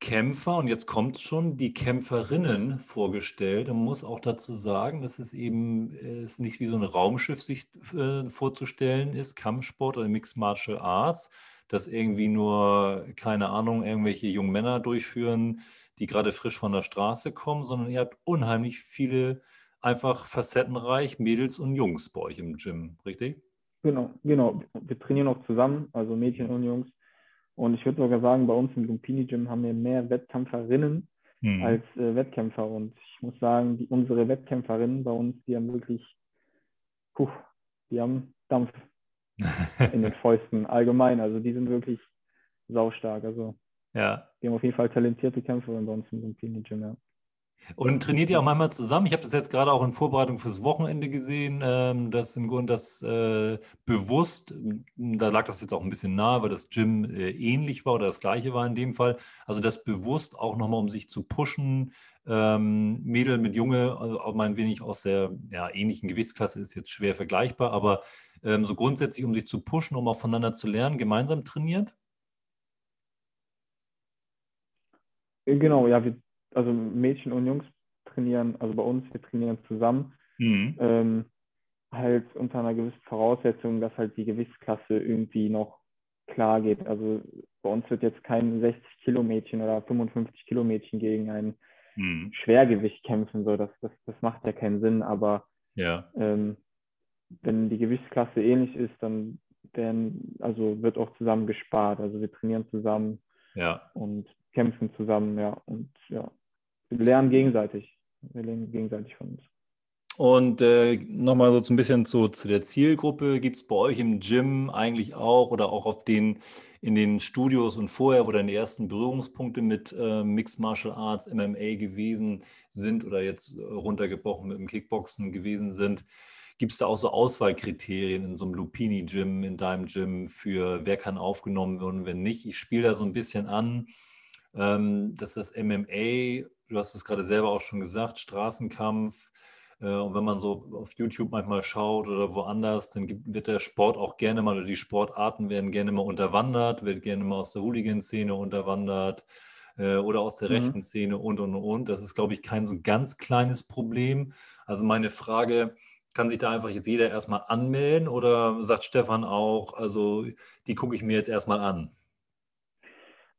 Kämpfer, und jetzt kommt schon, die Kämpferinnen vorgestellt. Man muss auch dazu sagen, dass es eben es nicht wie so ein Raumschiff sich äh, vorzustellen ist, Kampfsport oder Mixed Martial Arts, das irgendwie nur, keine Ahnung, irgendwelche jungen Männer durchführen, die gerade frisch von der Straße kommen, sondern ihr habt unheimlich viele einfach facettenreich Mädels und Jungs bei euch im Gym, richtig? Genau, genau. Wir trainieren auch zusammen, also Mädchen und Jungs. Und ich würde sogar sagen, bei uns im Lumpini Gym haben wir mehr Wettkämpferinnen mhm. als äh, Wettkämpfer. Und ich muss sagen, die, unsere Wettkämpferinnen bei uns, die haben wirklich, puh, die haben Dampf. (laughs) in den Fäusten allgemein. Also die sind wirklich saustark. Also ja. die haben auf jeden Fall talentierte Kämpfer bei uns so einem Gym, ja. Und trainiert ihr auch manchmal zusammen? Ich habe das jetzt gerade auch in Vorbereitung fürs Wochenende gesehen, ähm, dass im Grunde das äh, bewusst, da lag das jetzt auch ein bisschen nahe, weil das Gym äh, ähnlich war oder das gleiche war in dem Fall. Also das bewusst auch nochmal, um sich zu pushen, ähm, Mädel mit Junge, also auch mal ein wenig aus der ja, ähnlichen Gewichtsklasse ist jetzt schwer vergleichbar, aber ähm, so grundsätzlich, um sich zu pushen, um auch voneinander zu lernen, gemeinsam trainiert? Genau, ja, wir also Mädchen und Jungs trainieren, also bei uns, wir trainieren zusammen. Mhm. Ähm, halt unter einer gewissen Voraussetzung, dass halt die Gewichtsklasse irgendwie noch klar geht. Also bei uns wird jetzt kein 60 Kilo Mädchen oder 55 Kilo Mädchen gegen ein mhm. Schwergewicht kämpfen. So, das, das, das macht ja keinen Sinn. Aber ja. ähm, wenn die Gewichtsklasse ähnlich ist, dann werden, also wird auch zusammen gespart. Also wir trainieren zusammen ja. und kämpfen zusammen, ja. Und ja, wir lernen gegenseitig. Wir lernen gegenseitig von uns. Und äh, nochmal so ein bisschen zu, zu der Zielgruppe. Gibt es bei euch im Gym eigentlich auch oder auch auf den, in den Studios und vorher, wo deine ersten Berührungspunkte mit äh, Mixed Martial Arts, MMA gewesen sind oder jetzt runtergebrochen mit dem Kickboxen gewesen sind, gibt es da auch so Auswahlkriterien in so einem Lupini-Gym, in deinem Gym für wer kann aufgenommen werden, wenn nicht? Ich spiele da so ein bisschen an, ähm, dass das MMA du hast es gerade selber auch schon gesagt, Straßenkampf. Äh, und wenn man so auf YouTube manchmal schaut oder woanders, dann wird der Sport auch gerne mal, oder die Sportarten werden gerne mal unterwandert, wird gerne mal aus der Hooligan-Szene unterwandert äh, oder aus der mhm. rechten Szene und, und, und. Das ist, glaube ich, kein so ganz kleines Problem. Also meine Frage, kann sich da einfach jetzt jeder erstmal anmelden oder sagt Stefan auch, also die gucke ich mir jetzt erstmal an?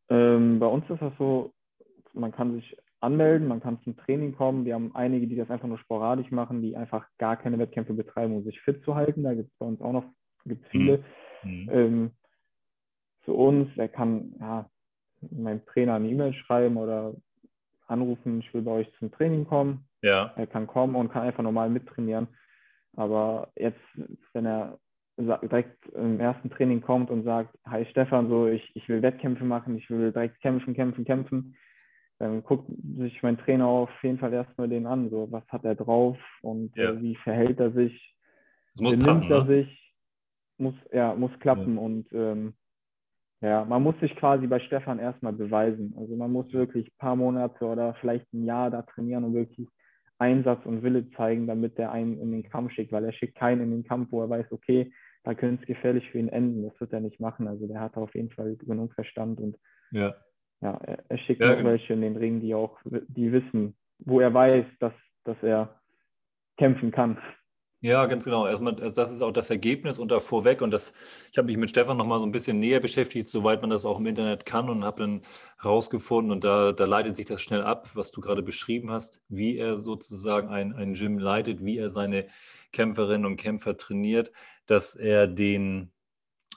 Ähm, bei uns ist das so, man kann sich anmelden, man kann zum Training kommen. Wir haben einige, die das einfach nur sporadisch machen, die einfach gar keine Wettkämpfe betreiben, um sich fit zu halten. Da gibt es bei uns auch noch gibt's viele. Mhm. Ähm, zu uns, er kann ja, meinem Trainer eine E-Mail schreiben oder anrufen, ich will bei euch zum Training kommen. Ja. Er kann kommen und kann einfach normal mittrainieren. Aber jetzt, wenn er direkt im ersten Training kommt und sagt, hi Stefan, so ich, ich will Wettkämpfe machen, ich will direkt kämpfen, kämpfen, kämpfen, dann guckt sich mein Trainer auf jeden Fall erstmal den an, so was hat er drauf und ja. äh, wie verhält er sich, das muss passen, er ne? sich, muss, ja, muss klappen ja. und ähm, ja, man muss sich quasi bei Stefan erstmal beweisen. Also man muss wirklich ein paar Monate oder vielleicht ein Jahr da trainieren und wirklich Einsatz und Wille zeigen, damit der einen in den Kampf schickt, weil er schickt keinen in den Kampf, wo er weiß, okay, da könnte es gefährlich für ihn enden. Das wird er nicht machen. Also der hat auf jeden Fall genug Verstand und ja ja, er, er schickt ja, auch welche in den Ring, die auch, die wissen, wo er weiß, dass, dass er kämpfen kann. Ja, ganz genau. Erstmal, also das ist auch das Ergebnis und da vorweg. Und das, ich habe mich mit Stefan noch mal so ein bisschen näher beschäftigt, soweit man das auch im Internet kann und habe dann herausgefunden, und da, da leitet sich das schnell ab, was du gerade beschrieben hast, wie er sozusagen ein, ein Gym leitet, wie er seine Kämpferinnen und Kämpfer trainiert, dass er den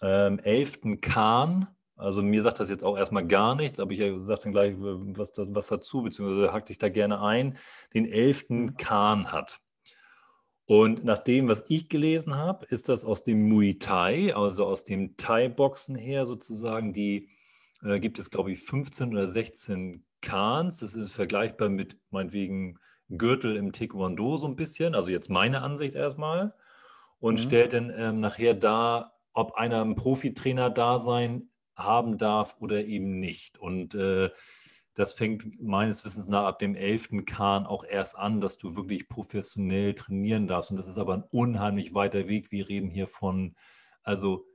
ähm, 11. Kahn also mir sagt das jetzt auch erstmal gar nichts, aber ich sage dann gleich was, was dazu, beziehungsweise hack dich da gerne ein, den elften Kahn hat. Und nach dem, was ich gelesen habe, ist das aus dem Muay Thai, also aus dem Thai-Boxen her sozusagen, die äh, gibt es, glaube ich, 15 oder 16 Khans. Das ist vergleichbar mit meinetwegen Gürtel im Taekwondo so ein bisschen, also jetzt meine Ansicht erstmal. Und mhm. stellt dann ähm, nachher dar, ob einer ein Profitrainer da sein haben darf oder eben nicht. Und äh, das fängt meines Wissens nach ab dem 11. Kahn auch erst an, dass du wirklich professionell trainieren darfst. Und das ist aber ein unheimlich weiter Weg. Wir reden hier von also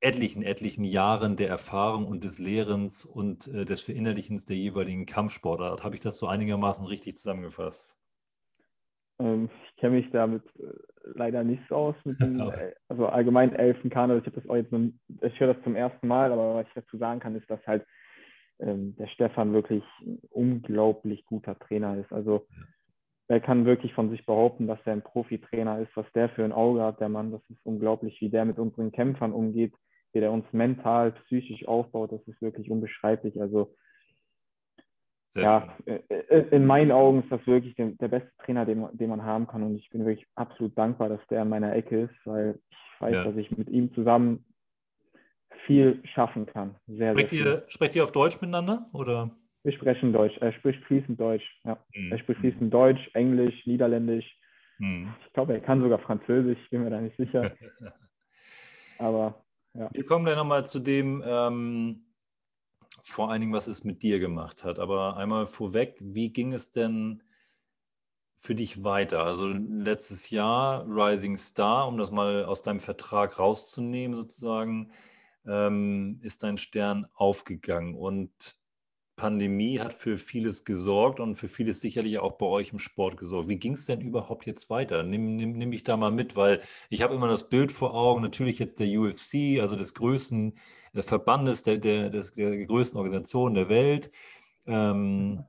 etlichen, etlichen Jahren der Erfahrung und des Lehrens und äh, des Verinnerlichens der jeweiligen Kampfsportart. Habe ich das so einigermaßen richtig zusammengefasst? Ähm, ich kenne mich damit äh, leider nicht so aus. Dem, (laughs) also allgemein Elfenkan, also ich habe das auch jetzt, nur, ich höre das zum ersten Mal, aber was ich dazu sagen kann, ist, dass halt ähm, der Stefan wirklich ein unglaublich guter Trainer ist. Also er kann wirklich von sich behaupten, dass er ein Profitrainer ist, was der für ein Auge hat, der Mann, das ist unglaublich, wie der mit unseren Kämpfern umgeht, wie der uns mental, psychisch aufbaut, das ist wirklich unbeschreiblich. Also ja. Äh, äh, in meinen Augen ist das wirklich der, der beste Trainer, den, den man haben kann. Und ich bin wirklich absolut dankbar, dass der in meiner Ecke ist, weil ich weiß, ja. dass ich mit ihm zusammen viel schaffen kann. Sehr, sprecht, sehr ihr, sprecht ihr auf Deutsch miteinander? Oder? Wir sprechen Deutsch. Er spricht fließend Deutsch. Ja. Mhm. Er spricht fließend Deutsch, Englisch, Niederländisch. Mhm. Ich glaube, er kann sogar Französisch, ich bin mir da nicht sicher. (laughs) Aber ja. Wir kommen gleich nochmal zu dem, ähm, vor allen Dingen, was es mit dir gemacht hat. Aber einmal vorweg, wie ging es denn für dich weiter? Also letztes Jahr Rising Star, um das mal aus deinem Vertrag rauszunehmen, sozusagen, ähm, ist dein Stern aufgegangen. Und Pandemie hat für vieles gesorgt und für vieles sicherlich auch bei euch im Sport gesorgt. Wie ging es denn überhaupt jetzt weiter? Nimm, nimm, nimm mich da mal mit, weil ich habe immer das Bild vor Augen, natürlich jetzt der UFC, also des größten äh, Verbandes, der, der, der größten Organisation der Welt. Ähm,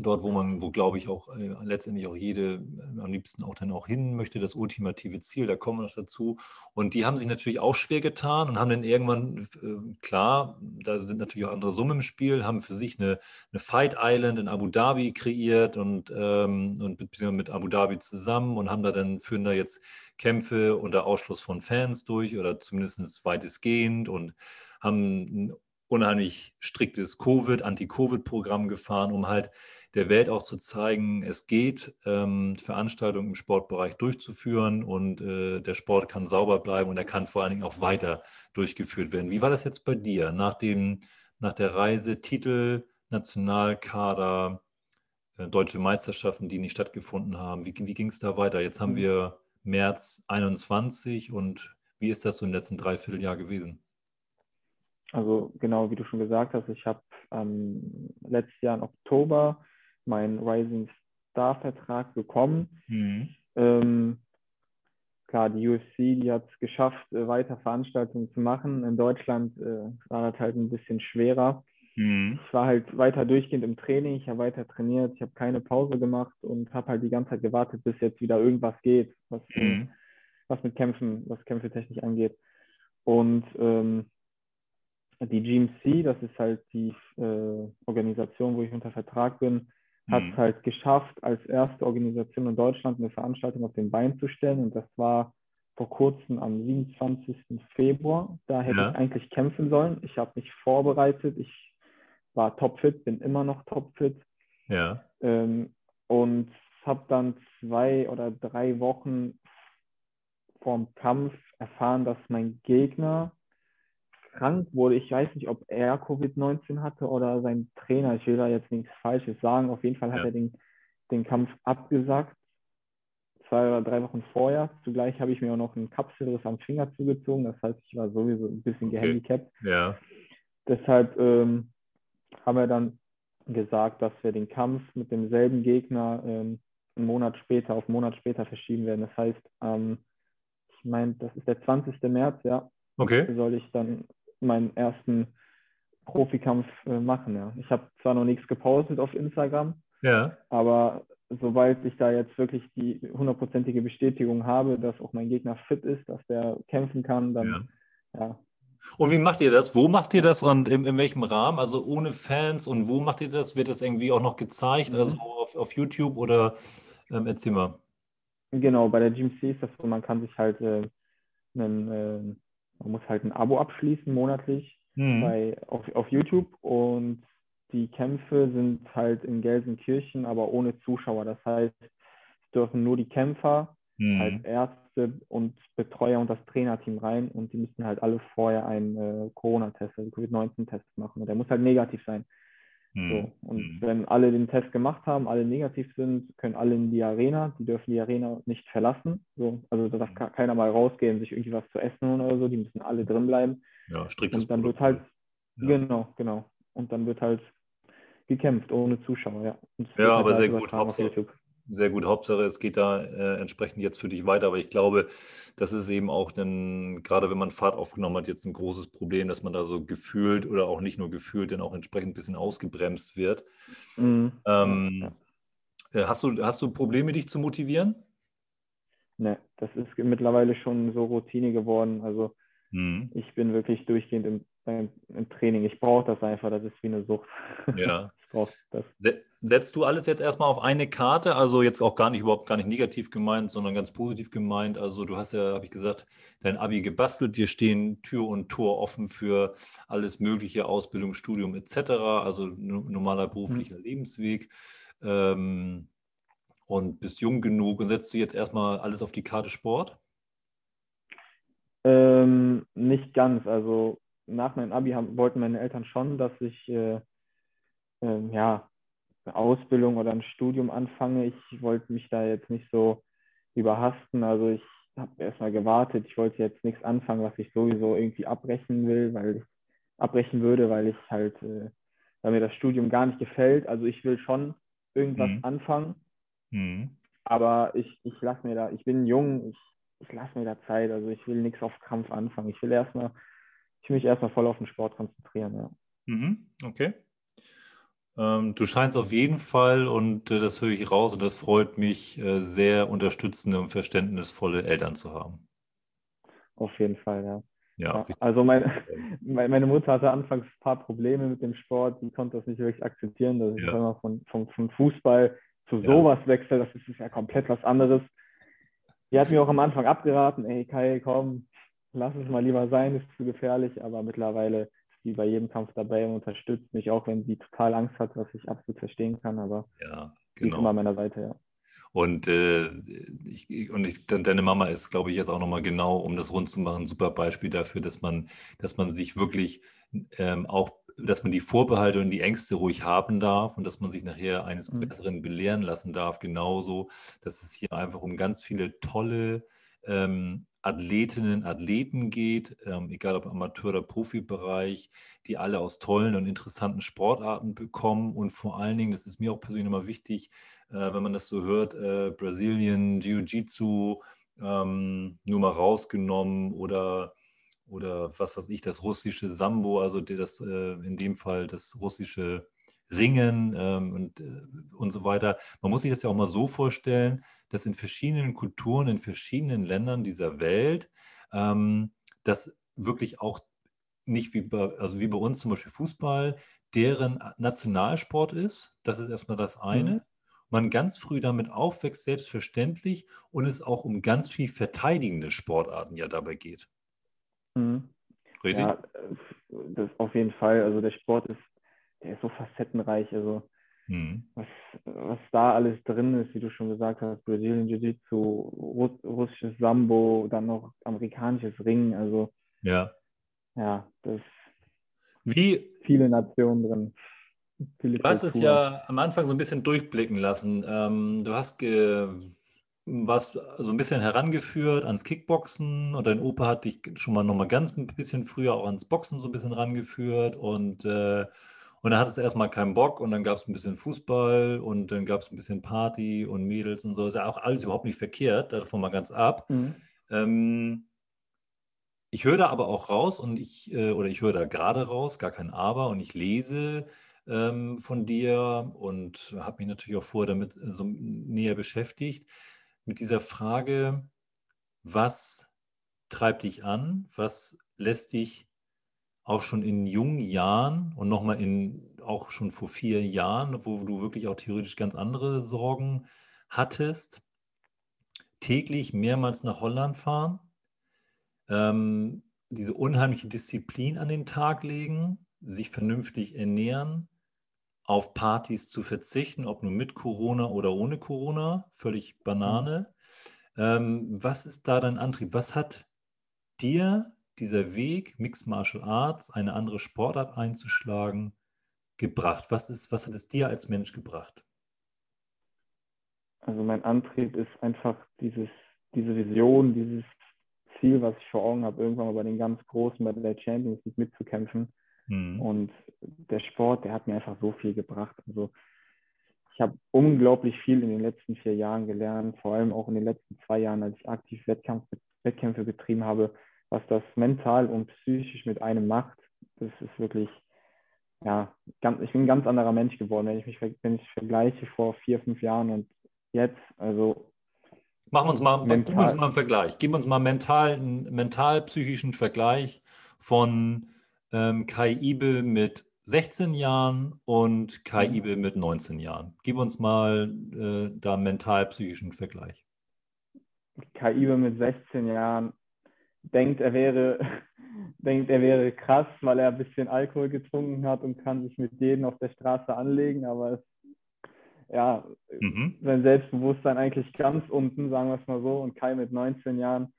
dort, wo man, wo glaube ich auch äh, letztendlich auch jede äh, am liebsten auch dann auch hin möchte, das ultimative Ziel, da kommen wir noch dazu. Und die haben sich natürlich auch schwer getan und haben dann irgendwann, äh, klar, da sind natürlich auch andere Summen im Spiel, haben für sich eine, eine Fight Island in Abu Dhabi kreiert und, ähm, und mit, mit Abu Dhabi zusammen und haben da dann, führen da jetzt Kämpfe unter Ausschluss von Fans durch oder zumindest weitestgehend und haben ein unheimlich striktes Covid, Anti-Covid-Programm gefahren, um halt der Welt auch zu zeigen, es geht, ähm, Veranstaltungen im Sportbereich durchzuführen und äh, der Sport kann sauber bleiben und er kann vor allen Dingen auch weiter durchgeführt werden. Wie war das jetzt bei dir nach, dem, nach der Reise, Titel, Nationalkader, äh, deutsche Meisterschaften, die nicht stattgefunden haben? Wie, wie ging es da weiter? Jetzt haben mhm. wir März 21 und wie ist das so im letzten Dreivierteljahr gewesen? Also genau, wie du schon gesagt hast, ich habe ähm, letztes Jahr im Oktober meinen Rising Star Vertrag bekommen. Mhm. Ähm, klar, die UFC, die hat es geschafft, äh, weiter Veranstaltungen zu machen. In Deutschland äh, war das halt ein bisschen schwerer. Mhm. Ich war halt weiter durchgehend im Training, ich habe weiter trainiert, ich habe keine Pause gemacht und habe halt die ganze Zeit gewartet, bis jetzt wieder irgendwas geht, was, mhm. was mit Kämpfen, was Kämpfe technisch angeht. Und ähm, die GMC, das ist halt die äh, Organisation, wo ich unter Vertrag bin, hat es mhm. halt geschafft, als erste Organisation in Deutschland eine Veranstaltung auf den Bein zu stellen. Und das war vor kurzem am 27. Februar. Da hätte ja. ich eigentlich kämpfen sollen. Ich habe mich vorbereitet. Ich war topfit, bin immer noch topfit. Ja. Ähm, und habe dann zwei oder drei Wochen vorm Kampf erfahren, dass mein Gegner krank wurde. Ich weiß nicht, ob er Covid-19 hatte oder sein Trainer. Ich will da jetzt nichts Falsches sagen. Auf jeden Fall hat ja. er den, den Kampf abgesagt. Zwei oder drei Wochen vorher. Zugleich habe ich mir auch noch einen Kapselriss am Finger zugezogen. Das heißt, ich war sowieso ein bisschen okay. gehandicapt. Ja. Deshalb ähm, haben wir dann gesagt, dass wir den Kampf mit demselben Gegner ähm, einen Monat später, auf einen Monat später verschieben werden. Das heißt, ähm, ich meine, das ist der 20. März, ja. Okay. Soll ich dann meinen ersten Profikampf äh, machen. Ja. Ich habe zwar noch nichts gepostet auf Instagram, ja. aber sobald ich da jetzt wirklich die hundertprozentige Bestätigung habe, dass auch mein Gegner fit ist, dass der kämpfen kann, dann ja. ja. Und wie macht ihr das? Wo macht ihr das und in, in, welchem Rahmen? Also ohne Fans und wo macht ihr das? Wird das irgendwie auch noch gezeigt, mhm. also auf, auf YouTube oder ähm, erzähl mal. Genau, bei der GMC ist das so, man kann sich halt äh, einen, äh, man muss halt ein Abo abschließen monatlich mhm. bei, auf, auf YouTube und die Kämpfe sind halt in Gelsenkirchen, aber ohne Zuschauer. Das heißt, es dürfen nur die Kämpfer mhm. als Ärzte und Betreuer und das Trainerteam rein und die müssen halt alle vorher einen äh, Corona-Test, also Covid-19-Test machen. Und der muss halt negativ sein. Mhm. So. Und mhm. wenn alle den Test gemacht haben, alle negativ sind, können alle in die Arena. Die dürfen die Arena nicht verlassen. So. Also da darf mhm. keiner mal rausgehen, sich irgendwie was zu essen oder so. Die müssen alle drin bleiben. Ja, striktes Und dann wird halt, ja. genau, genau. Und dann wird halt gekämpft ohne Zuschauer, ja. Ja, aber halt sehr gut. Hauptsache, sehr gut. Hauptsache, es geht da äh, entsprechend jetzt für dich weiter. Aber ich glaube, das ist eben auch dann, gerade wenn man Fahrt aufgenommen hat, jetzt ein großes Problem, dass man da so gefühlt oder auch nicht nur gefühlt, dann auch entsprechend ein bisschen ausgebremst wird. Mhm. Ähm, äh, hast, du, hast du Probleme, dich zu motivieren? Ne, das ist mittlerweile schon so Routine geworden. Also mhm. ich bin wirklich durchgehend im, im, im Training. Ich brauche das einfach, das ist wie eine Sucht. Ja. (laughs) drauf. Setzt du alles jetzt erstmal auf eine Karte, also jetzt auch gar nicht überhaupt gar nicht negativ gemeint, sondern ganz positiv gemeint. Also du hast ja, habe ich gesagt, dein Abi gebastelt, dir stehen Tür und Tor offen für alles mögliche, Ausbildung, Studium etc., also normaler beruflicher mhm. Lebensweg. Ähm, und bist jung genug und setzt du jetzt erstmal alles auf die Karte Sport? Ähm, nicht ganz. Also nach meinem Abi haben, wollten meine Eltern schon, dass ich äh, äh, ja, eine Ausbildung oder ein Studium anfange. Ich wollte mich da jetzt nicht so überhasten. Also ich habe erstmal gewartet. Ich wollte jetzt nichts anfangen, was ich sowieso irgendwie abbrechen will, weil ich abbrechen würde, weil ich halt, äh, weil mir das Studium gar nicht gefällt. Also ich will schon irgendwas mhm. anfangen. Mhm. Aber ich, ich lasse mir da, ich bin jung, ich, ich lasse mir da Zeit. Also ich will nichts auf Krampf anfangen. Ich will erstmal, ich will mich erstmal voll auf den Sport konzentrieren. Ja. Mhm. Okay. Ähm, du scheinst auf jeden Fall, und äh, das höre ich raus, und das freut mich, äh, sehr unterstützende und verständnisvolle Eltern zu haben. Auf jeden Fall, ja. Ja, ja also mein, (laughs) meine Mutter hatte anfangs ein paar Probleme mit dem Sport, die konnte das nicht wirklich akzeptieren, dass ich ja. immer von, von, von Fußball zu sowas wechsle, das ist ja komplett was anderes. Die hat mir auch am Anfang abgeraten, ey Kai, komm, lass es mal lieber sein, ist zu gefährlich, aber mittlerweile die bei jedem Kampf dabei und unterstützt mich, auch wenn sie total Angst hat, was ich absolut verstehen kann, aber ja, genau. ist immer an meiner Seite, ja. Und, äh, ich, und ich, deine Mama ist, glaube ich, jetzt auch nochmal genau, um das rund zu machen, ein super Beispiel dafür, dass man, dass man sich wirklich ähm, auch, dass man die Vorbehalte und die Ängste ruhig haben darf und dass man sich nachher eines mhm. Besseren belehren lassen darf. Genauso, dass es hier einfach um ganz viele tolle ähm, Athletinnen, Athleten geht, ähm, egal ob Amateur- oder Profibereich, die alle aus tollen und interessanten Sportarten bekommen. Und vor allen Dingen, das ist mir auch persönlich immer wichtig, äh, wenn man das so hört, äh, Brasilien, Jiu-Jitsu, ähm, nur mal rausgenommen oder, oder was weiß ich, das russische Sambo, also das, äh, in dem Fall das russische Ringen ähm, und, äh, und so weiter. Man muss sich das ja auch mal so vorstellen, dass in verschiedenen Kulturen, in verschiedenen Ländern dieser Welt, ähm, das wirklich auch nicht wie bei, also wie bei uns zum Beispiel Fußball, deren Nationalsport ist. Das ist erstmal das eine. Mhm. Man ganz früh damit aufwächst, selbstverständlich, und es auch um ganz viel verteidigende Sportarten ja dabei geht. Mhm. Richtig? Ja, das auf jeden Fall. Also der Sport ist, der ist so facettenreich. Also Mhm. Was, was da alles drin ist, wie du schon gesagt hast, Brazilian Jiu-Jitsu, Russ, russisches Sambo, dann noch amerikanisches Ring, also ja, ja das wie, viele Nationen drin. Viele du hast es ja am Anfang so ein bisschen durchblicken lassen. Ähm, du hast ge, warst so ein bisschen herangeführt ans Kickboxen und dein Opa hat dich schon mal noch mal ganz ein bisschen früher auch ans Boxen so ein bisschen rangeführt und äh, und dann hat es erstmal keinen Bock und dann gab es ein bisschen Fußball und dann gab es ein bisschen Party und Mädels und so. Ist ja auch alles überhaupt nicht verkehrt, davon mal ganz ab. Mhm. Ähm, ich höre da aber auch raus und ich, äh, oder ich höre da gerade raus, gar kein Aber, und ich lese ähm, von dir und habe mich natürlich auch vorher damit äh, so näher beschäftigt, mit dieser Frage, was treibt dich an, was lässt dich auch schon in jungen Jahren und nochmal in, auch schon vor vier Jahren, wo du wirklich auch theoretisch ganz andere Sorgen hattest, täglich mehrmals nach Holland fahren, ähm, diese unheimliche Disziplin an den Tag legen, sich vernünftig ernähren, auf Partys zu verzichten, ob nur mit Corona oder ohne Corona, völlig Banane. Mhm. Ähm, was ist da dein Antrieb? Was hat dir dieser Weg, Mixed Martial Arts, eine andere Sportart einzuschlagen, gebracht? Was, ist, was hat es dir als Mensch gebracht? Also mein Antrieb ist einfach dieses, diese Vision, dieses Ziel, was ich vor Augen habe, irgendwann mal bei den ganz Großen, bei der Champions League mitzukämpfen. Mhm. Und der Sport, der hat mir einfach so viel gebracht. Also ich habe unglaublich viel in den letzten vier Jahren gelernt, vor allem auch in den letzten zwei Jahren, als ich aktiv Wettkampf, Wettkämpfe betrieben habe, was das mental und psychisch mit einem macht, das ist wirklich, ja, ganz, ich bin ein ganz anderer Mensch geworden, wenn ich mich wenn ich vergleiche vor vier, fünf Jahren und jetzt, also Machen wir uns mal, mental. gib uns mal einen Vergleich. Gib uns mal mental, einen mental-psychischen Vergleich von ähm, Kai Ibel mit 16 Jahren und Kai mhm. Ibe mit 19 Jahren. Gib uns mal äh, da mental-psychischen Vergleich. Kai Ibe mit 16 Jahren denkt, er wäre, (laughs) denkt, er wäre krass, weil er ein bisschen Alkohol getrunken hat und kann sich mit denen auf der Straße anlegen, aber es, ja, mhm. sein Selbstbewusstsein eigentlich ganz unten, sagen wir es mal so, und Kai mit 19 Jahren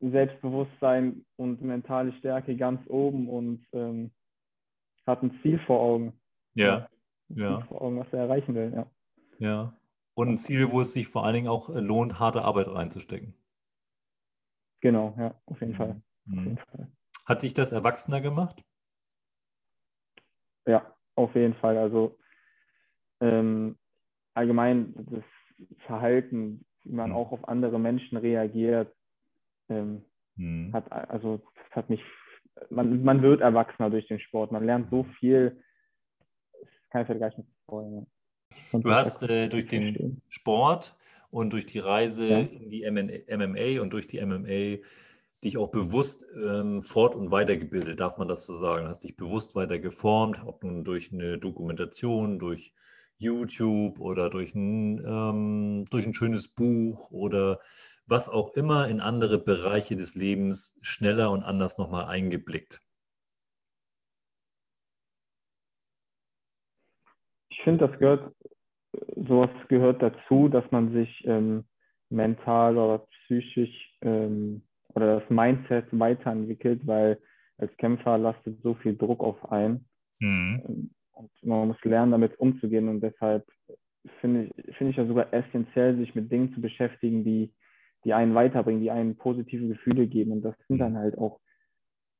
Selbstbewusstsein und mentale Stärke ganz oben und ähm, hat ein Ziel vor Augen. Ja. ja. Vor Augen, was er erreichen will, ja. Ja. Und ein Ziel, wo es sich vor allen Dingen auch lohnt, harte Arbeit reinzustecken. Genau, ja, auf jeden, Fall. Mhm. auf jeden Fall. Hat dich das erwachsener gemacht? Ja, auf jeden Fall. Also ähm, allgemein das Verhalten, wie man mhm. auch auf andere Menschen reagiert, ähm, mhm. hat also hat mich man, man wird erwachsener durch den Sport. Man lernt so viel. Das kann ich gleich nicht vorstellen. Du hast äh, durch den Sport und durch die Reise ja. in die MMA und durch die MMA dich auch bewusst ähm, fort- und weitergebildet, darf man das so sagen? Hast dich bewusst weiter geformt, ob nun durch eine Dokumentation, durch YouTube oder durch ein, ähm, durch ein schönes Buch oder was auch immer in andere Bereiche des Lebens schneller und anders nochmal eingeblickt? Ich finde, das gehört sowas gehört dazu, dass man sich ähm, mental oder psychisch ähm, oder das Mindset weiterentwickelt, weil als Kämpfer lastet so viel Druck auf ein. Mhm. Ähm, und man muss lernen, damit umzugehen. Und deshalb finde ich, find ich ja sogar essentiell, sich mit Dingen zu beschäftigen, die, die einen weiterbringen, die einen positive Gefühle geben. Und das sind dann halt auch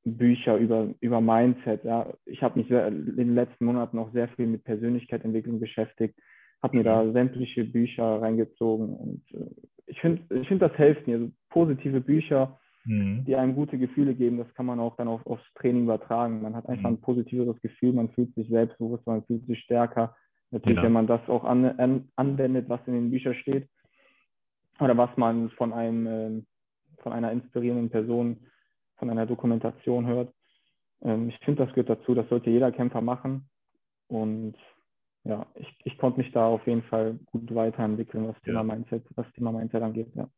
Bücher über, über Mindset. Ja. Ich habe mich in den letzten Monaten auch sehr viel mit Persönlichkeitsentwicklung beschäftigt habe mir da sämtliche Bücher reingezogen und äh, ich finde, ich find, das hilft mir. Also positive Bücher, mhm. die einem gute Gefühle geben, das kann man auch dann auf, aufs Training übertragen. Man hat einfach mhm. ein positiveres Gefühl, man fühlt sich selbstbewusst, man fühlt sich stärker. Natürlich, ja. wenn man das auch an, an, anwendet, was in den Büchern steht oder was man von einem, äh, von einer inspirierenden Person, von einer Dokumentation hört. Ähm, ich finde, das gehört dazu, das sollte jeder Kämpfer machen und ja, ich, ich konnte mich da auf jeden Fall gut weiterentwickeln, was Thema Mindset, was Thema Mindset angeht, ja.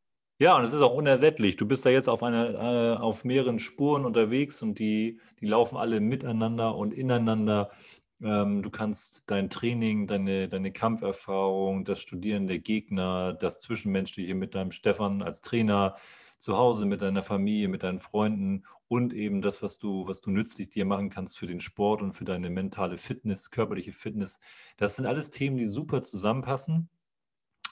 Ja, und es ist auch unersättlich. Du bist da jetzt auf, eine, äh, auf mehreren Spuren unterwegs und die, die laufen alle miteinander und ineinander. Ähm, du kannst dein Training, deine, deine Kampferfahrung, das Studieren der Gegner, das Zwischenmenschliche mit deinem Stefan als Trainer, zu Hause mit deiner Familie, mit deinen Freunden und eben das, was du, was du nützlich dir machen kannst für den Sport und für deine mentale Fitness, körperliche Fitness. Das sind alles Themen, die super zusammenpassen.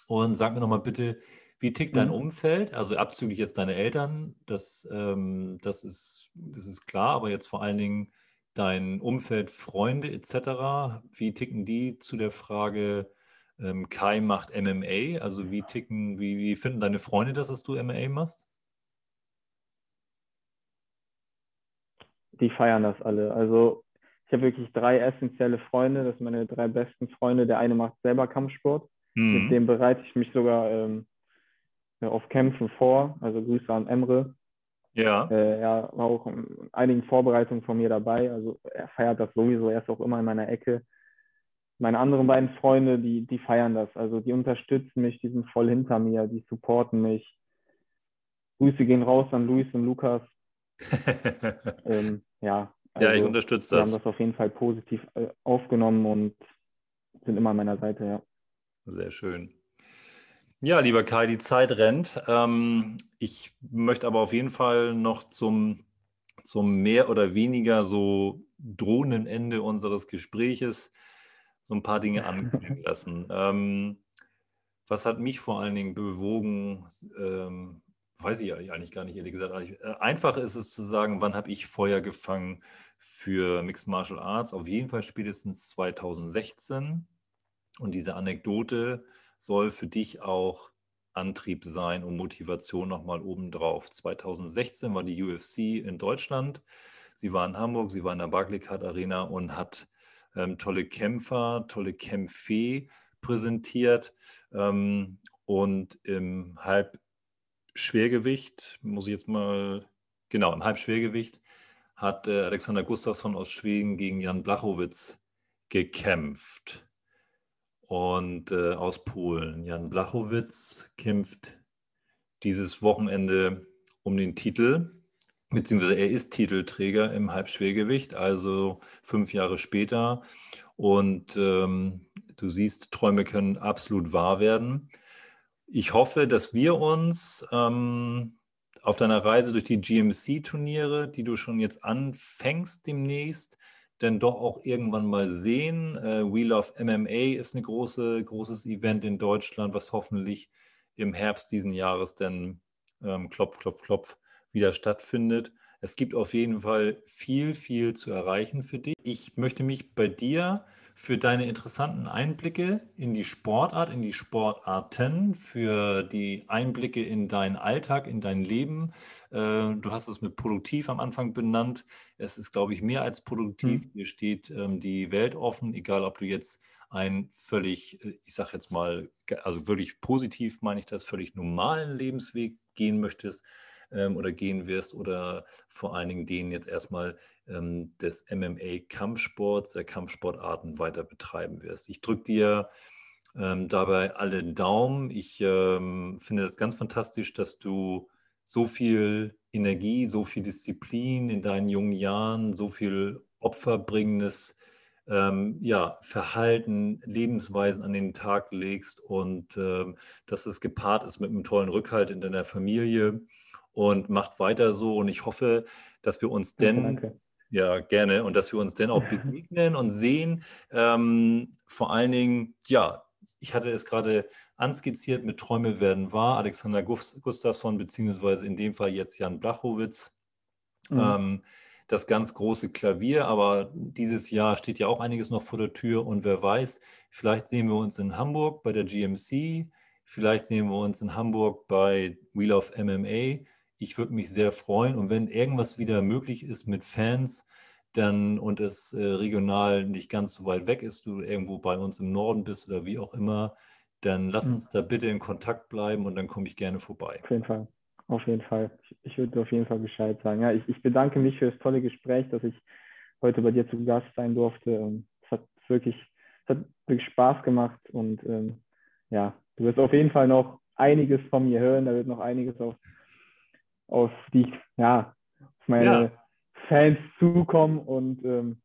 Und sag mir nochmal bitte, wie tickt dein mhm. Umfeld? Also abzüglich jetzt deine Eltern, das, ähm, das, ist, das ist klar, aber jetzt vor allen Dingen dein Umfeld, Freunde etc. Wie ticken die zu der Frage, ähm, Kai macht MMA? Also wie ticken, wie, wie finden deine Freunde das, dass du MMA machst? Die feiern das alle. Also ich habe wirklich drei essentielle Freunde, das sind meine drei besten Freunde. Der eine macht selber Kampfsport, mhm. mit dem bereite ich mich sogar ähm, auf Kämpfen vor. Also Grüße an Emre. Ja. Äh, er war auch in einigen Vorbereitungen von mir dabei. Also er feiert das sowieso, er ist auch immer in meiner Ecke. Meine anderen beiden Freunde, die, die feiern das. Also die unterstützen mich, die sind voll hinter mir, die supporten mich. Grüße gehen raus an Luis und Lukas. (laughs) ähm, ja, also ja, ich also unterstütze das. Wir haben das auf jeden Fall positiv äh, aufgenommen und sind immer an meiner Seite, ja. Sehr schön. Ja, lieber Kai, die Zeit rennt. Ähm, ich möchte aber auf jeden Fall noch zum, zum mehr oder weniger so drohenden Ende unseres Gespräches so ein paar Dinge (laughs) ankündigen lassen. Ähm, was hat mich vor allen Dingen bewogen, ähm, weiß ich eigentlich gar nicht, ehrlich gesagt. Äh, einfach ist es zu sagen, wann habe ich Feuer gefangen für Mixed Martial Arts? Auf jeden Fall spätestens 2016. Und diese Anekdote soll für dich auch Antrieb sein und Motivation nochmal obendrauf. 2016 war die UFC in Deutschland. Sie war in Hamburg, sie war in der Barclaycard Arena und hat ähm, tolle Kämpfer, tolle Kämpfe präsentiert. Ähm, und im Halb Schwergewicht, muss ich jetzt mal, genau, im Halbschwergewicht hat äh, Alexander Gustafsson aus Schweden gegen Jan Blachowitz gekämpft. Und äh, aus Polen. Jan Blachowitz kämpft dieses Wochenende um den Titel, beziehungsweise er ist Titelträger im Halbschwergewicht, also fünf Jahre später. Und ähm, du siehst, Träume können absolut wahr werden. Ich hoffe, dass wir uns ähm, auf deiner Reise durch die GMC-Turniere, die du schon jetzt anfängst demnächst, denn doch auch irgendwann mal sehen. Äh, Wheel of MMA ist ein große, großes Event in Deutschland, was hoffentlich im Herbst diesen Jahres dann ähm, klopf, klopf, klopf wieder stattfindet. Es gibt auf jeden Fall viel, viel zu erreichen für dich. Ich möchte mich bei dir für deine interessanten Einblicke in die Sportart, in die Sportarten, für die Einblicke in deinen Alltag, in dein Leben. Äh, du hast es mit produktiv am Anfang benannt. Es ist, glaube ich, mehr als produktiv. Mhm. Dir steht ähm, die Welt offen, egal ob du jetzt ein völlig, äh, ich sage jetzt mal, also wirklich positiv meine ich das, völlig normalen Lebensweg gehen möchtest ähm, oder gehen wirst oder vor allen Dingen den jetzt erstmal ähm, des MMA-Kampfsports, der Kampfsportarten weiter betreiben wirst. Ich drücke dir ähm, dabei alle Daumen. Ich ähm, finde das ganz fantastisch, dass du so viel Energie, so viel Disziplin in deinen jungen Jahren, so viel opferbringendes ähm, ja, Verhalten, Lebensweisen an den Tag legst und ähm, dass es gepaart ist mit einem tollen Rückhalt in deiner Familie und macht weiter so. Und ich hoffe, dass wir uns denn, danke. ja, gerne, und dass wir uns denn auch (laughs) begegnen und sehen. Ähm, vor allen Dingen, ja, ich hatte es gerade anskizziert mit Träume werden wahr, Alexander Gustafsson, beziehungsweise in dem Fall jetzt Jan Blachowitz. Mhm. Ähm, das ganz große Klavier, aber dieses Jahr steht ja auch einiges noch vor der Tür und wer weiß, vielleicht sehen wir uns in Hamburg bei der GMC, vielleicht sehen wir uns in Hamburg bei Wheel of MMA ich würde mich sehr freuen. Und wenn irgendwas wieder möglich ist mit Fans, dann und es äh, regional nicht ganz so weit weg ist, du irgendwo bei uns im Norden bist oder wie auch immer, dann lass mhm. uns da bitte in Kontakt bleiben und dann komme ich gerne vorbei. Auf jeden Fall. Auf jeden Fall. Ich, ich würde auf jeden Fall Bescheid sagen. Ja, ich, ich bedanke mich für das tolle Gespräch, dass ich heute bei dir zu Gast sein durfte. Es hat wirklich, es hat wirklich Spaß gemacht und ähm, ja, du wirst auf jeden Fall noch einiges von mir hören. Da wird noch einiges auf auf die, ja, auf meine ja. Fans zukommen und ähm,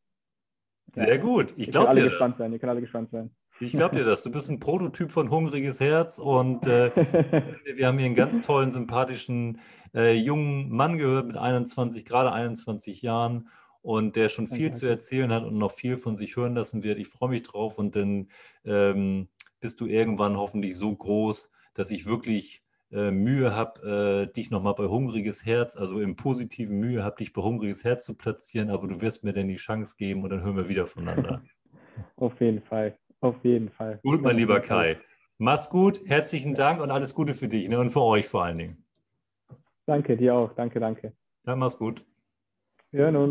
sehr ja, gut. Ich glaube dir gespannt das. Sein. Ihr könnt alle gespannt sein. Ich glaube dir das. Du bist ein Prototyp von hungriges Herz und äh, (laughs) wir haben hier einen ganz tollen, sympathischen äh, jungen Mann gehört mit 21, gerade 21 Jahren und der schon viel okay. zu erzählen hat und noch viel von sich hören lassen wird. Ich freue mich drauf und dann ähm, bist du irgendwann hoffentlich so groß, dass ich wirklich äh, Mühe habe, äh, dich nochmal bei Hungriges Herz, also im positiven Mühe habe, dich bei Hungriges Herz zu platzieren, aber du wirst mir dann die Chance geben und dann hören wir wieder voneinander. (laughs) Auf jeden Fall, auf jeden Fall. Gut, mein lieber Kai. Mach's gut, herzlichen Dank und alles Gute für dich ne? und für euch vor allen Dingen. Danke, dir auch. Danke, danke. Dann mach's gut. Wir hören uns.